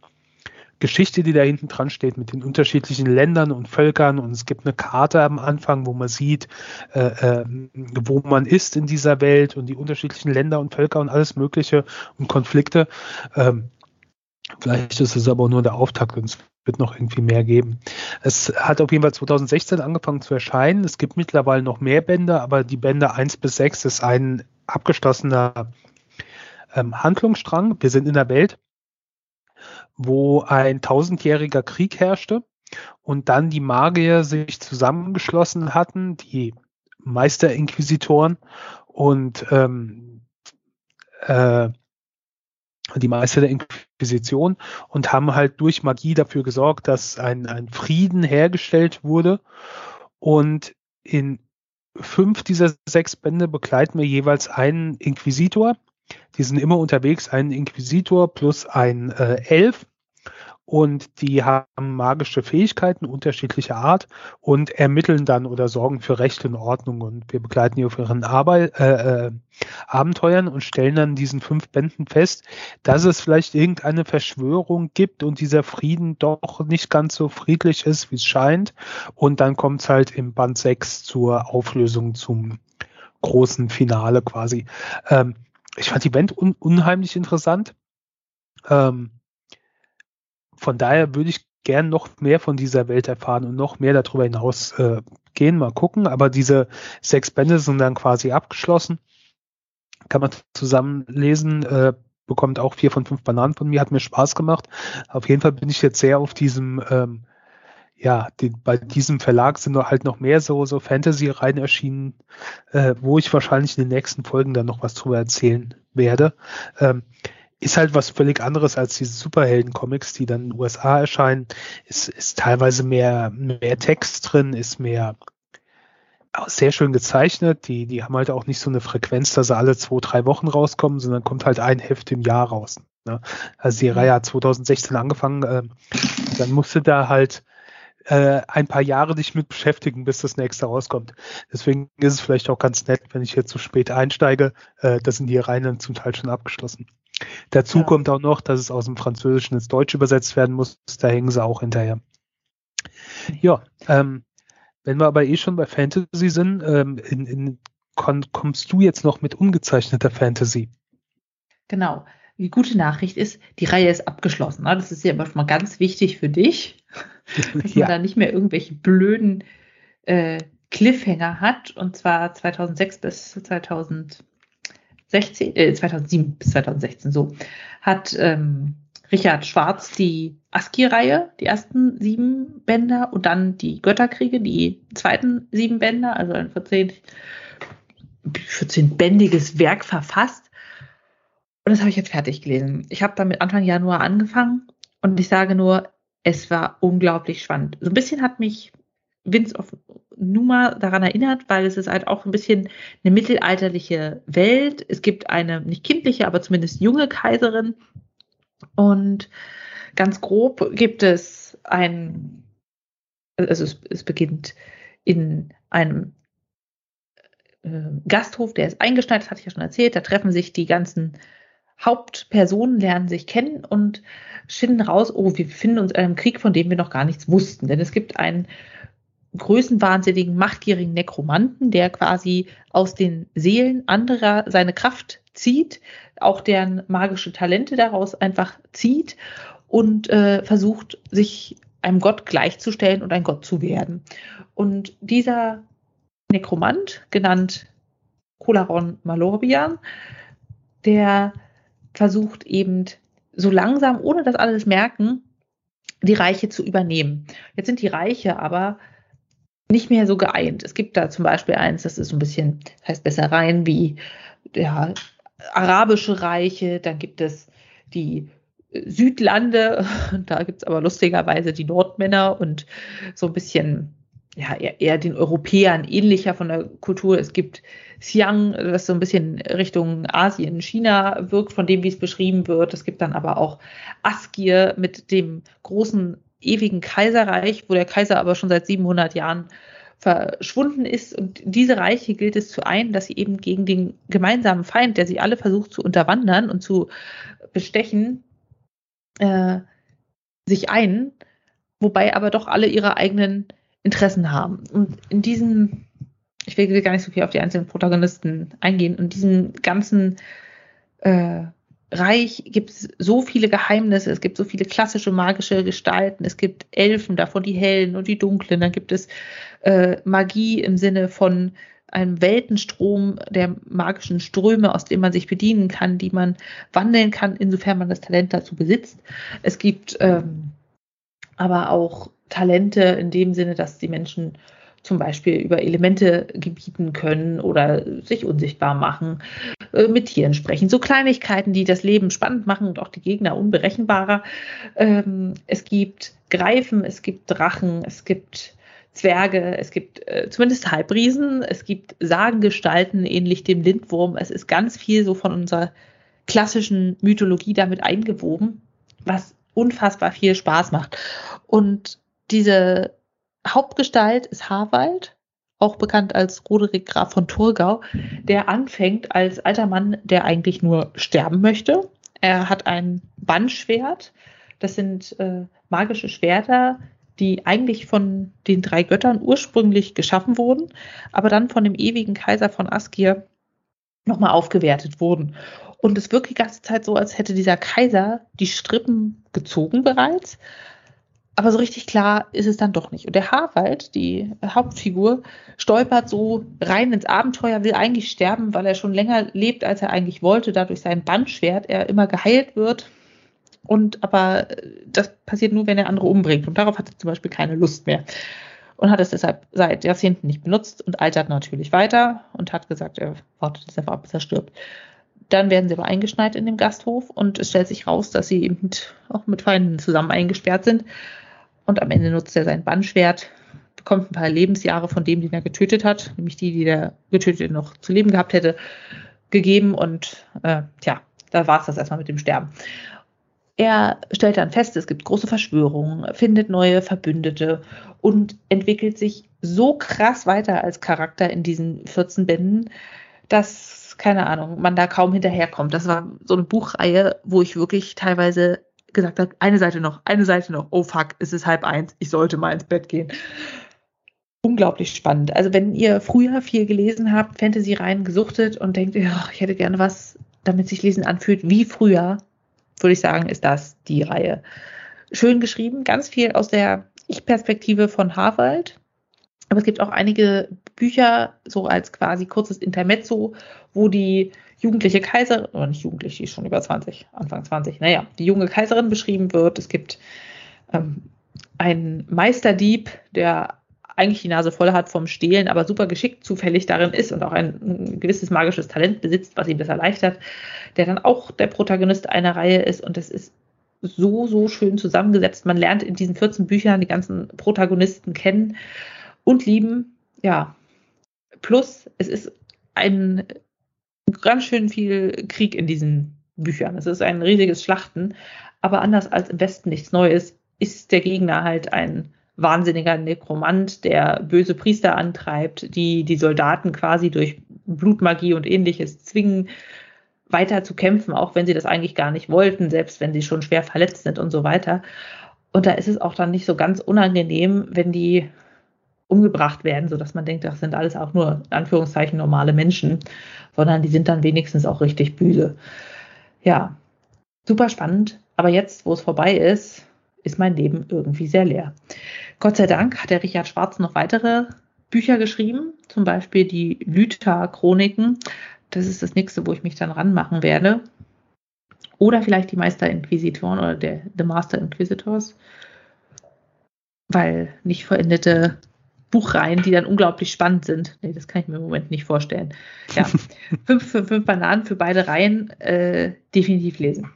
Geschichte, die da hinten dran steht, mit den unterschiedlichen Ländern und Völkern. Und es gibt eine Karte am Anfang, wo man sieht, äh, äh, wo man ist in dieser Welt und die unterschiedlichen Länder und Völker und alles Mögliche und Konflikte. Ähm, vielleicht ist es aber nur der Auftakt und es wird noch irgendwie mehr geben. Es hat auf jeden Fall 2016 angefangen zu erscheinen. Es gibt mittlerweile noch mehr Bände, aber die Bände 1 bis 6 ist ein abgeschlossener ähm, Handlungsstrang. Wir sind in der Welt, wo ein tausendjähriger Krieg herrschte und dann die Magier sich zusammengeschlossen hatten, die Meisterinquisitoren und ähm, äh, die Meister der Inquisition und haben halt durch Magie dafür gesorgt, dass ein, ein Frieden hergestellt wurde. Und in fünf dieser sechs Bände begleiten wir jeweils einen Inquisitor, die sind immer unterwegs, ein Inquisitor plus ein äh, Elf. Und die haben magische Fähigkeiten unterschiedlicher Art und ermitteln dann oder sorgen für Recht und Ordnung. Und wir begleiten die auf ihren Arbeit, äh, äh, Abenteuern und stellen dann diesen fünf Bänden fest, dass es vielleicht irgendeine Verschwörung gibt und dieser Frieden doch nicht ganz so friedlich ist, wie es scheint. Und dann kommt es halt im Band 6 zur Auflösung zum großen Finale quasi. Ähm, ich fand die Band un unheimlich interessant. Ähm, von daher würde ich gern noch mehr von dieser Welt erfahren und noch mehr darüber hinaus äh, gehen, mal gucken. Aber diese sechs Bände sind dann quasi abgeschlossen. Kann man zusammen lesen, äh, bekommt auch vier von fünf Bananen von mir, hat mir Spaß gemacht. Auf jeden Fall bin ich jetzt sehr auf diesem ähm, ja, die, bei diesem Verlag sind halt noch mehr so, so Fantasy-Reihen erschienen, äh, wo ich wahrscheinlich in den nächsten Folgen dann noch was drüber erzählen werde. Ähm, ist halt was völlig anderes als diese Superhelden-Comics, die dann in den USA erscheinen. Ist, ist teilweise mehr, mehr Text drin, ist mehr sehr schön gezeichnet. Die, die haben halt auch nicht so eine Frequenz, dass sie alle zwei, drei Wochen rauskommen, sondern kommt halt ein Heft im Jahr raus. Ne? Also die Reihe hat 2016 angefangen, äh, dann musste da halt äh, ein paar Jahre dich mit beschäftigen, bis das nächste rauskommt. Deswegen ist es vielleicht auch ganz nett, wenn ich jetzt zu spät einsteige. Äh, da sind die Reihen zum Teil schon abgeschlossen. Dazu ja. kommt auch noch, dass es aus dem Französischen ins Deutsche übersetzt werden muss. Da hängen sie auch hinterher. Ja, ähm, wenn wir aber eh schon bei Fantasy sind, ähm, in, in, kommst du jetzt noch mit ungezeichneter Fantasy? Genau. Die gute Nachricht ist, die Reihe ist abgeschlossen. Ne? Das ist ja immer schon mal ganz wichtig für dich, dass ja. man da nicht mehr irgendwelche blöden äh, Cliffhanger hat. Und zwar 2006 bis 2016, äh, 2007 bis 2016 so, hat ähm, Richard Schwarz die ASCII-Reihe, die ersten sieben Bänder und dann die Götterkriege, die zweiten sieben Bänder, also ein 14, 14-bändiges Werk verfasst. Und das habe ich jetzt fertig gelesen. Ich habe damit Anfang Januar angefangen Und ich sage nur, es war unglaublich spannend. So ein bisschen hat mich Vince of Numa daran erinnert, weil es ist halt auch ein bisschen eine mittelalterliche Welt. Es gibt eine nicht kindliche, aber zumindest junge Kaiserin. Und ganz grob gibt es ein, also es, es beginnt in einem äh, Gasthof, der ist eingeschneit, das hatte ich ja schon erzählt. Da treffen sich die ganzen Hauptpersonen, lernen sich kennen und finden raus, oh, wir befinden uns in einem Krieg, von dem wir noch gar nichts wussten. Denn es gibt einen größenwahnsinnigen, machtgierigen Nekromanten, der quasi aus den Seelen anderer seine Kraft zieht, auch deren magische Talente daraus einfach zieht und äh, versucht, sich einem Gott gleichzustellen und ein Gott zu werden. Und dieser Nekromant, genannt Kolaron Malorbian, der versucht eben so langsam, ohne dass alle das merken, die Reiche zu übernehmen. Jetzt sind die Reiche aber nicht mehr so geeint. Es gibt da zum Beispiel eins, das ist so ein bisschen, das heißt besser rein wie ja, arabische Reiche, dann gibt es die Südlande, da gibt es aber lustigerweise die Nordmänner und so ein bisschen ja, eher, eher den Europäern ähnlicher von der Kultur. Es gibt Xiang, das so ein bisschen Richtung Asien, China wirkt, von dem, wie es beschrieben wird. Es gibt dann aber auch Askir mit dem großen ewigen Kaiserreich, wo der Kaiser aber schon seit 700 Jahren verschwunden ist. Und diese Reiche gilt es zu ein, dass sie eben gegen den gemeinsamen Feind, der sie alle versucht zu unterwandern und zu bestechen, äh, sich ein, wobei aber doch alle ihre eigenen Interessen haben. Und in diesem, ich will gar nicht so viel auf die einzelnen Protagonisten eingehen, in diesem ganzen äh, Reich gibt es so viele Geheimnisse, es gibt so viele klassische magische Gestalten, es gibt Elfen, davon die hellen und die dunklen, dann gibt es äh, Magie im Sinne von einem Weltenstrom der magischen Ströme, aus dem man sich bedienen kann, die man wandeln kann, insofern man das Talent dazu besitzt. Es gibt ähm, aber auch Talente in dem Sinne, dass die Menschen zum Beispiel über Elemente gebieten können oder sich unsichtbar machen, äh, mit Tieren sprechen. So Kleinigkeiten, die das Leben spannend machen und auch die Gegner unberechenbarer. Ähm, es gibt Greifen, es gibt Drachen, es gibt Zwerge, es gibt äh, zumindest Halbriesen, es gibt Sagengestalten, ähnlich dem Lindwurm. Es ist ganz viel so von unserer klassischen Mythologie damit eingewoben, was unfassbar viel Spaß macht. Und diese Hauptgestalt ist Harwald, auch bekannt als Roderick Graf von Thurgau, der anfängt als alter Mann, der eigentlich nur sterben möchte. Er hat ein Bannschwert. Das sind äh, magische Schwerter, die eigentlich von den drei Göttern ursprünglich geschaffen wurden, aber dann von dem ewigen Kaiser von Askir nochmal aufgewertet wurden. Und es wirkt die ganze Zeit so, als hätte dieser Kaiser die Strippen gezogen bereits aber so richtig klar ist es dann doch nicht. Und der Harald, die Hauptfigur, stolpert so rein ins Abenteuer, will eigentlich sterben, weil er schon länger lebt, als er eigentlich wollte, dadurch sein Bandschwert er immer geheilt wird. Und aber das passiert nur, wenn er andere umbringt. Und darauf hat er zum Beispiel keine Lust mehr. Und hat es deshalb seit Jahrzehnten nicht benutzt und altert natürlich weiter und hat gesagt, er wartet jetzt einfach ab, bis er stirbt. Dann werden sie aber eingeschneit in dem Gasthof und es stellt sich raus, dass sie eben auch mit Feinden zusammen eingesperrt sind und am Ende nutzt er sein Bannschwert, bekommt ein paar Lebensjahre von dem, den er getötet hat, nämlich die, die der Getötete noch zu leben gehabt hätte, gegeben. Und äh, tja, da war es das erstmal mit dem Sterben. Er stellt dann fest, es gibt große Verschwörungen, findet neue Verbündete und entwickelt sich so krass weiter als Charakter in diesen 14 Bänden, dass, keine Ahnung, man da kaum hinterherkommt. Das war so eine Buchreihe, wo ich wirklich teilweise gesagt habe, eine Seite noch, eine Seite noch, oh fuck, es ist halb eins, ich sollte mal ins Bett gehen. Unglaublich spannend. Also wenn ihr früher viel gelesen habt, Fantasy rein gesuchtet und denkt, ja, ich hätte gerne was, damit sich Lesen anfühlt wie früher, würde ich sagen, ist das die Reihe. Schön geschrieben, ganz viel aus der Ich-Perspektive von Harwald. Aber es gibt auch einige Bücher, so als quasi kurzes Intermezzo, wo die jugendliche Kaiserin, oder nicht jugendlich, die ist schon über 20, Anfang 20, naja, die junge Kaiserin beschrieben wird. Es gibt ähm, einen Meisterdieb, der eigentlich die Nase voll hat vom Stehlen, aber super geschickt zufällig darin ist und auch ein, ein, gewisses magisches Talent besitzt, was ihm das erleichtert, der dann auch der Protagonist einer Reihe ist und es ist so, so schön zusammengesetzt. Man lernt in diesen 14 Büchern die ganzen Protagonisten kennen und lieben. Ja. Plus, es ist ein ganz schön viel Krieg in diesen Büchern. Es ist ein riesiges Schlachten. Aber anders als im Westen nichts Neues, ist der Gegner halt ein wahnsinniger Nekromant, der böse Priester antreibt, die die Soldaten quasi durch Blutmagie und ähnliches zwingen, weiter zu kämpfen, auch wenn sie das eigentlich gar nicht wollten, selbst wenn sie schon schwer verletzt sind und so weiter. Und da ist es auch dann nicht so ganz unangenehm, wenn die umgebracht werden, sodass man denkt, das sind alles auch nur in Anführungszeichen normale Menschen, sondern die sind dann wenigstens auch richtig böse. Ja, super spannend. Aber jetzt, wo es vorbei ist, ist mein Leben irgendwie sehr leer. Gott sei Dank hat der Richard Schwarz noch weitere Bücher geschrieben, zum Beispiel die Lüther-Chroniken. Das ist das nächste, wo ich mich dann ranmachen werde. Oder vielleicht die Meister Inquisitoren oder der The Master Inquisitors. Weil nicht vollendete Buchreihen, die dann unglaublich spannend sind. Nee, das kann ich mir im Moment nicht vorstellen. Ja, fünf, fünf, fünf Bananen für beide Reihen äh, definitiv lesen.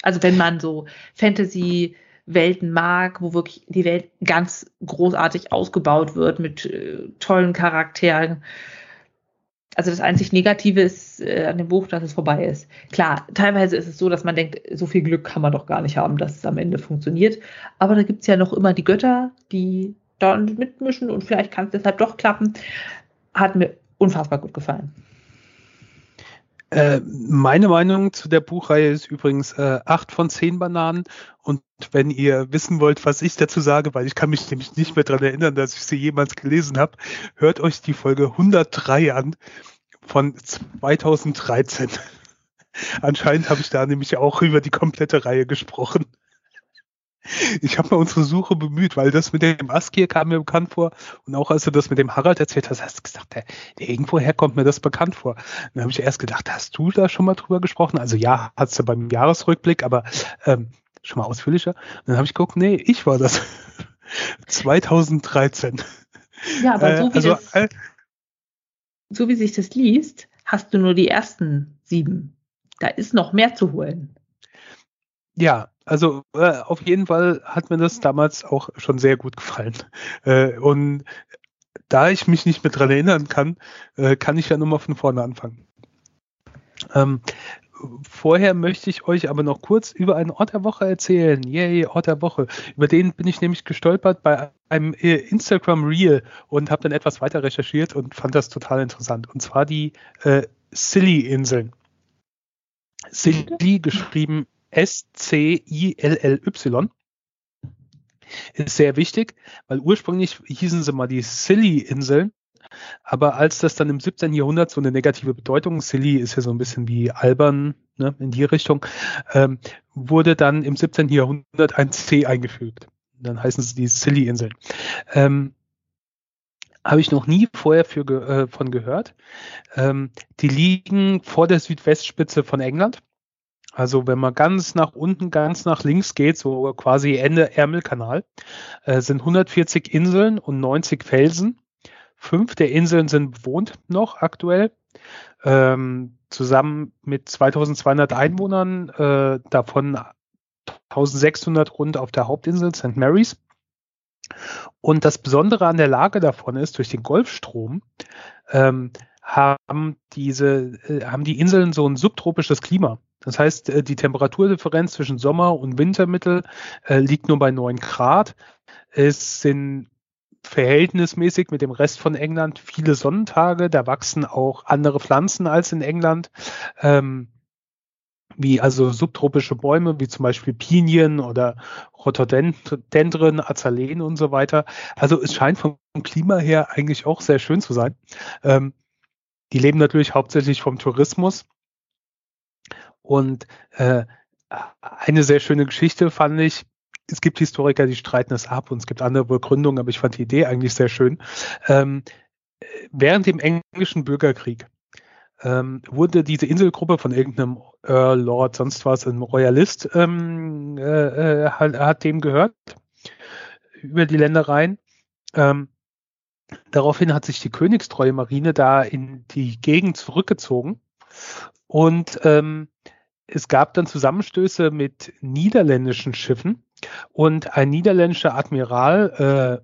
Also wenn man so Fantasy, Welten mag, wo wirklich die Welt ganz großartig ausgebaut wird mit äh, tollen Charakteren. Also das einzig Negative ist äh, an dem Buch, dass es vorbei ist. Klar, teilweise ist es so, dass man denkt, so viel Glück kann man doch gar nicht haben, dass es am Ende funktioniert. Aber da gibt es ja noch immer die Götter, die da mitmischen und vielleicht kann es deshalb doch klappen. Hat mir unfassbar gut gefallen. Äh, meine Meinung zu der Buchreihe ist übrigens äh, 8 von 10 Bananen. Und wenn ihr wissen wollt, was ich dazu sage, weil ich kann mich nämlich nicht mehr daran erinnern, dass ich sie jemals gelesen habe, hört euch die Folge 103 an von 2013. Anscheinend habe ich da nämlich auch über die komplette Reihe gesprochen. Ich habe mal unsere Suche bemüht, weil das mit dem Askir kam mir bekannt vor. Und auch als du das mit dem Harald erzählt hast, hast du gesagt, der, der irgendwoher kommt mir das bekannt vor. dann habe ich erst gedacht, hast du da schon mal drüber gesprochen? Also ja, hast du beim Jahresrückblick, aber ähm, schon mal ausführlicher. Und dann habe ich geguckt, nee, ich war das. 2013. Ja, aber so wie, äh, also, das, äh, so wie sich das liest, hast du nur die ersten sieben. Da ist noch mehr zu holen. Ja, also äh, auf jeden Fall hat mir das damals auch schon sehr gut gefallen. Äh, und da ich mich nicht mehr dran erinnern kann, äh, kann ich ja nur mal von vorne anfangen. Ähm, vorher möchte ich euch aber noch kurz über einen Ort der Woche erzählen. Yay, Ort der Woche. Über den bin ich nämlich gestolpert bei einem äh, Instagram Reel und habe dann etwas weiter recherchiert und fand das total interessant. Und zwar die äh, Silly-Inseln. Silly geschrieben S-C-I-L-L-Y. Ist sehr wichtig, weil ursprünglich hießen sie mal die Silly-Inseln. Aber als das dann im 17. Jahrhundert so eine negative Bedeutung, Silly ist ja so ein bisschen wie albern, ne, in die Richtung, ähm, wurde dann im 17. Jahrhundert ein C eingefügt. Dann heißen sie die Silly-Inseln. Ähm, habe ich noch nie vorher für, äh, von gehört. Ähm, die liegen vor der Südwestspitze von England. Also wenn man ganz nach unten, ganz nach links geht, so quasi Ende Ärmelkanal, äh, sind 140 Inseln und 90 Felsen. Fünf der Inseln sind bewohnt noch aktuell, ähm, zusammen mit 2200 Einwohnern, äh, davon 1600 rund auf der Hauptinsel St. Mary's. Und das Besondere an der Lage davon ist, durch den Golfstrom ähm, haben diese, äh, haben die Inseln so ein subtropisches Klima. Das heißt, äh, die Temperaturdifferenz zwischen Sommer- und Wintermittel äh, liegt nur bei 9 Grad. Es sind verhältnismäßig mit dem Rest von England viele Sonnentage. Da wachsen auch andere Pflanzen als in England. Ähm, wie also subtropische Bäume, wie zum Beispiel Pinien oder Rhododendren, Azaleen und so weiter. Also es scheint vom Klima her eigentlich auch sehr schön zu sein. Ähm, die leben natürlich hauptsächlich vom Tourismus. Und äh, eine sehr schöne Geschichte fand ich. Es gibt Historiker, die streiten es ab und es gibt andere Begründungen, aber ich fand die Idee eigentlich sehr schön. Ähm, während dem englischen Bürgerkrieg ähm, wurde diese Inselgruppe von irgendeinem Earl, Lord, sonst was, ein Royalist, ähm, äh, äh hat, hat, dem gehört über die Ländereien. Ähm, daraufhin hat sich die königstreue Marine da in die Gegend zurückgezogen und ähm, es gab dann Zusammenstöße mit niederländischen Schiffen und ein niederländischer Admiral,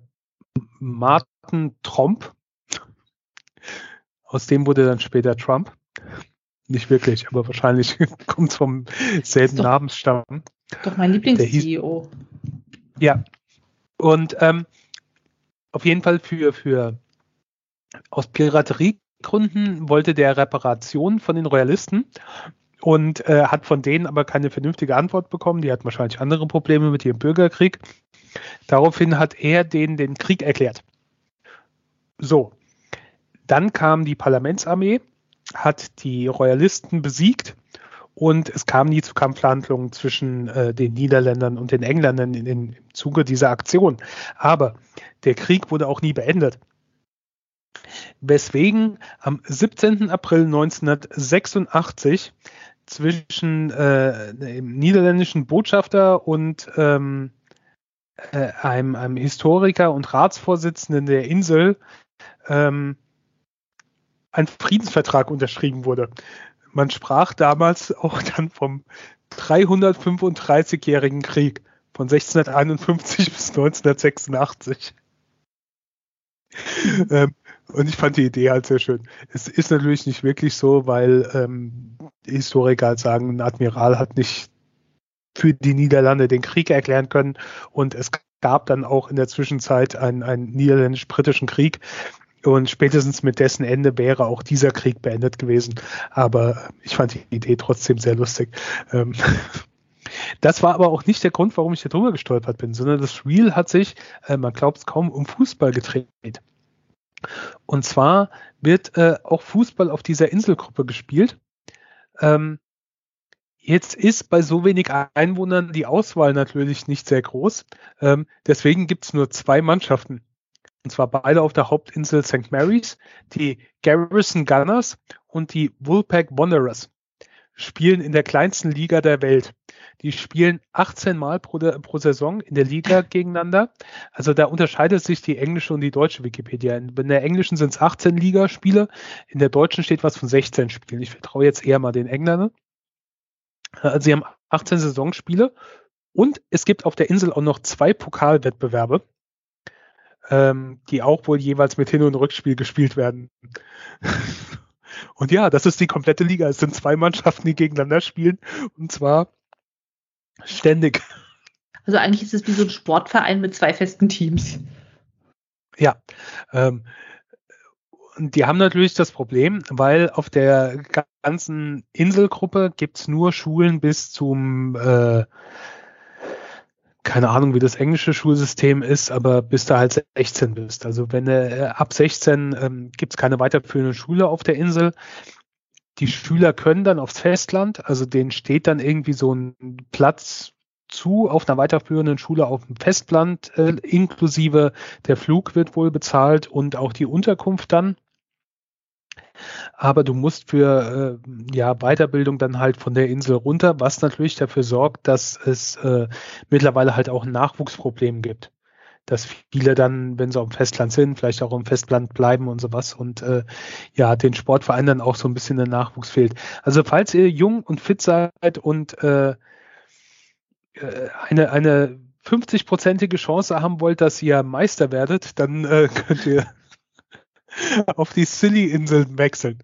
äh, Martin Tromp, aus dem wurde dann später Trump. Nicht wirklich, aber wahrscheinlich kommt es vom selben Namensstamm. Doch mein Lieblings-CEO. Ja. Und ähm, auf jeden Fall für, für aus Pirateriegründen wollte der Reparation von den Royalisten und äh, hat von denen aber keine vernünftige Antwort bekommen. Die hatten wahrscheinlich andere Probleme mit ihrem Bürgerkrieg. Daraufhin hat er denen den Krieg erklärt. So, dann kam die Parlamentsarmee, hat die Royalisten besiegt und es kam nie zu Kampfhandlungen zwischen äh, den Niederländern und den Engländern in, in, im Zuge dieser Aktion. Aber der Krieg wurde auch nie beendet. Weswegen am 17. April 1986 zwischen äh, dem niederländischen Botschafter und ähm, äh, einem, einem Historiker und Ratsvorsitzenden der Insel ähm, ein Friedensvertrag unterschrieben wurde. Man sprach damals auch dann vom 335-jährigen Krieg von 1651 bis 1986. ähm, und ich fand die Idee halt sehr schön. Es ist natürlich nicht wirklich so, weil ähm, Historiker halt sagen, ein Admiral hat nicht für die Niederlande den Krieg erklären können und es gab dann auch in der Zwischenzeit einen, einen niederländisch-britischen Krieg, und spätestens mit dessen Ende wäre auch dieser Krieg beendet gewesen. Aber ich fand die Idee trotzdem sehr lustig. Ähm, das war aber auch nicht der Grund, warum ich hier drüber gestolpert bin, sondern das Reel hat sich, äh, man glaubt es kaum, um Fußball gedreht. Und zwar wird äh, auch Fußball auf dieser Inselgruppe gespielt. Ähm, Jetzt ist bei so wenig Einwohnern die Auswahl natürlich nicht sehr groß. Ähm, deswegen gibt es nur zwei Mannschaften und zwar beide auf der Hauptinsel St. Mary's, die Garrison Gunners und die Woolpack Wanderers spielen in der kleinsten Liga der Welt. Die spielen 18 Mal pro, pro, Saison in der Liga gegeneinander. Also da unterscheidet sich die englische und die deutsche Wikipedia. In der englischen sind es 18 Ligaspiele, in der deutschen steht was von 16 Spielen. Ich vertraue jetzt eher mal den Engländern. Also sie haben 18 Saisonspiele und es gibt auf der Insel auch noch zwei Pokalwettbewerbe ähm, die auch wohl jeweils mit Hin- und Rückspiel gespielt werden. und ja, das ist die komplette Liga. Es sind zwei Mannschaften, die gegeneinander spielen und zwar ständig. Also eigentlich ist es wie so ein Sportverein mit zwei festen Teams. Ja. Ähm, und die haben natürlich das Problem, weil auf der ganzen Inselgruppe gibt's nur Schulen bis zum äh, keine Ahnung, wie das englische Schulsystem ist, aber bis du halt 16 bist. Also wenn äh, ab 16 ähm, gibt es keine weiterführende Schule auf der Insel. Die Schüler können dann aufs Festland, also denen steht dann irgendwie so ein Platz zu auf einer weiterführenden Schule auf dem Festland, äh, inklusive der Flug wird wohl bezahlt und auch die Unterkunft dann aber du musst für äh, ja, Weiterbildung dann halt von der Insel runter, was natürlich dafür sorgt, dass es äh, mittlerweile halt auch ein gibt. Dass viele dann, wenn sie auf dem Festland sind, vielleicht auch im Festland bleiben und sowas und äh, ja, den Sportvereinen dann auch so ein bisschen der Nachwuchs fehlt. Also falls ihr jung und fit seid und äh, äh eine, eine 50-prozentige Chance haben wollt, dass ihr Meister werdet, dann äh, könnt ihr auf die Silly-Inseln wechseln.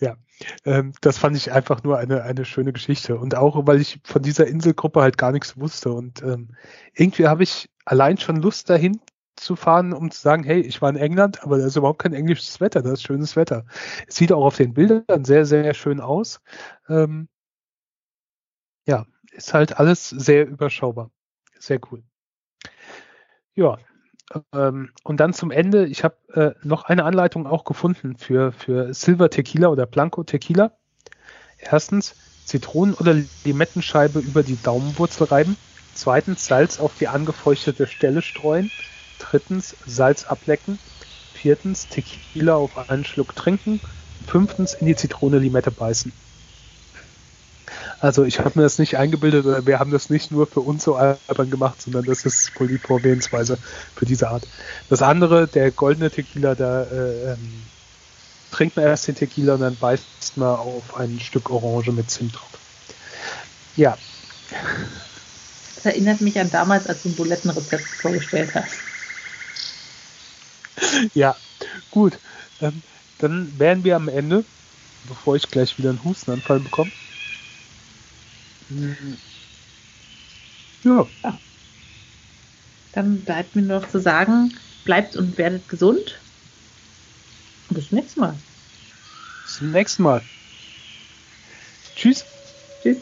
Ja, ähm, das fand ich einfach nur eine, eine schöne Geschichte. Und auch, weil ich von dieser Inselgruppe halt gar nichts wusste. Und ähm, irgendwie habe ich allein schon Lust dahin zu fahren, um zu sagen, hey, ich war in England, aber da ist überhaupt kein englisches Wetter, das ist schönes Wetter. Es sieht auch auf den Bildern sehr, sehr schön aus. Ähm, ja, ist halt alles sehr überschaubar. Sehr cool. Ja, ähm, und dann zum Ende, ich habe äh, noch eine Anleitung auch gefunden für, für Silver Tequila oder Blanco Tequila. Erstens, Zitronen- oder Limettenscheibe über die Daumenwurzel reiben. Zweitens, Salz auf die angefeuchtete Stelle streuen. Drittens, Salz ablecken. Viertens, Tequila auf einen Schluck trinken. Fünftens, in die Zitrone Limette beißen. Also ich habe mir das nicht eingebildet oder wir haben das nicht nur für uns so albern gemacht, sondern das ist wohl die Vorgehensweise für diese Art. Das andere, der goldene Tequila, da äh, ähm, trinkt man erst den Tequila und dann beißt man auf ein Stück Orange mit Zimt drauf. Ja. Das erinnert mich an damals, als du ein Bulettenrezept vorgestellt hast. Ja, gut. Ähm, dann wären wir am Ende, bevor ich gleich wieder einen Hustenanfall bekomme. Ja. ja. Dann bleibt mir noch zu sagen, bleibt und werdet gesund. Und bis zum nächsten Mal. Bis zum nächsten Mal. Tschüss. Tschüss.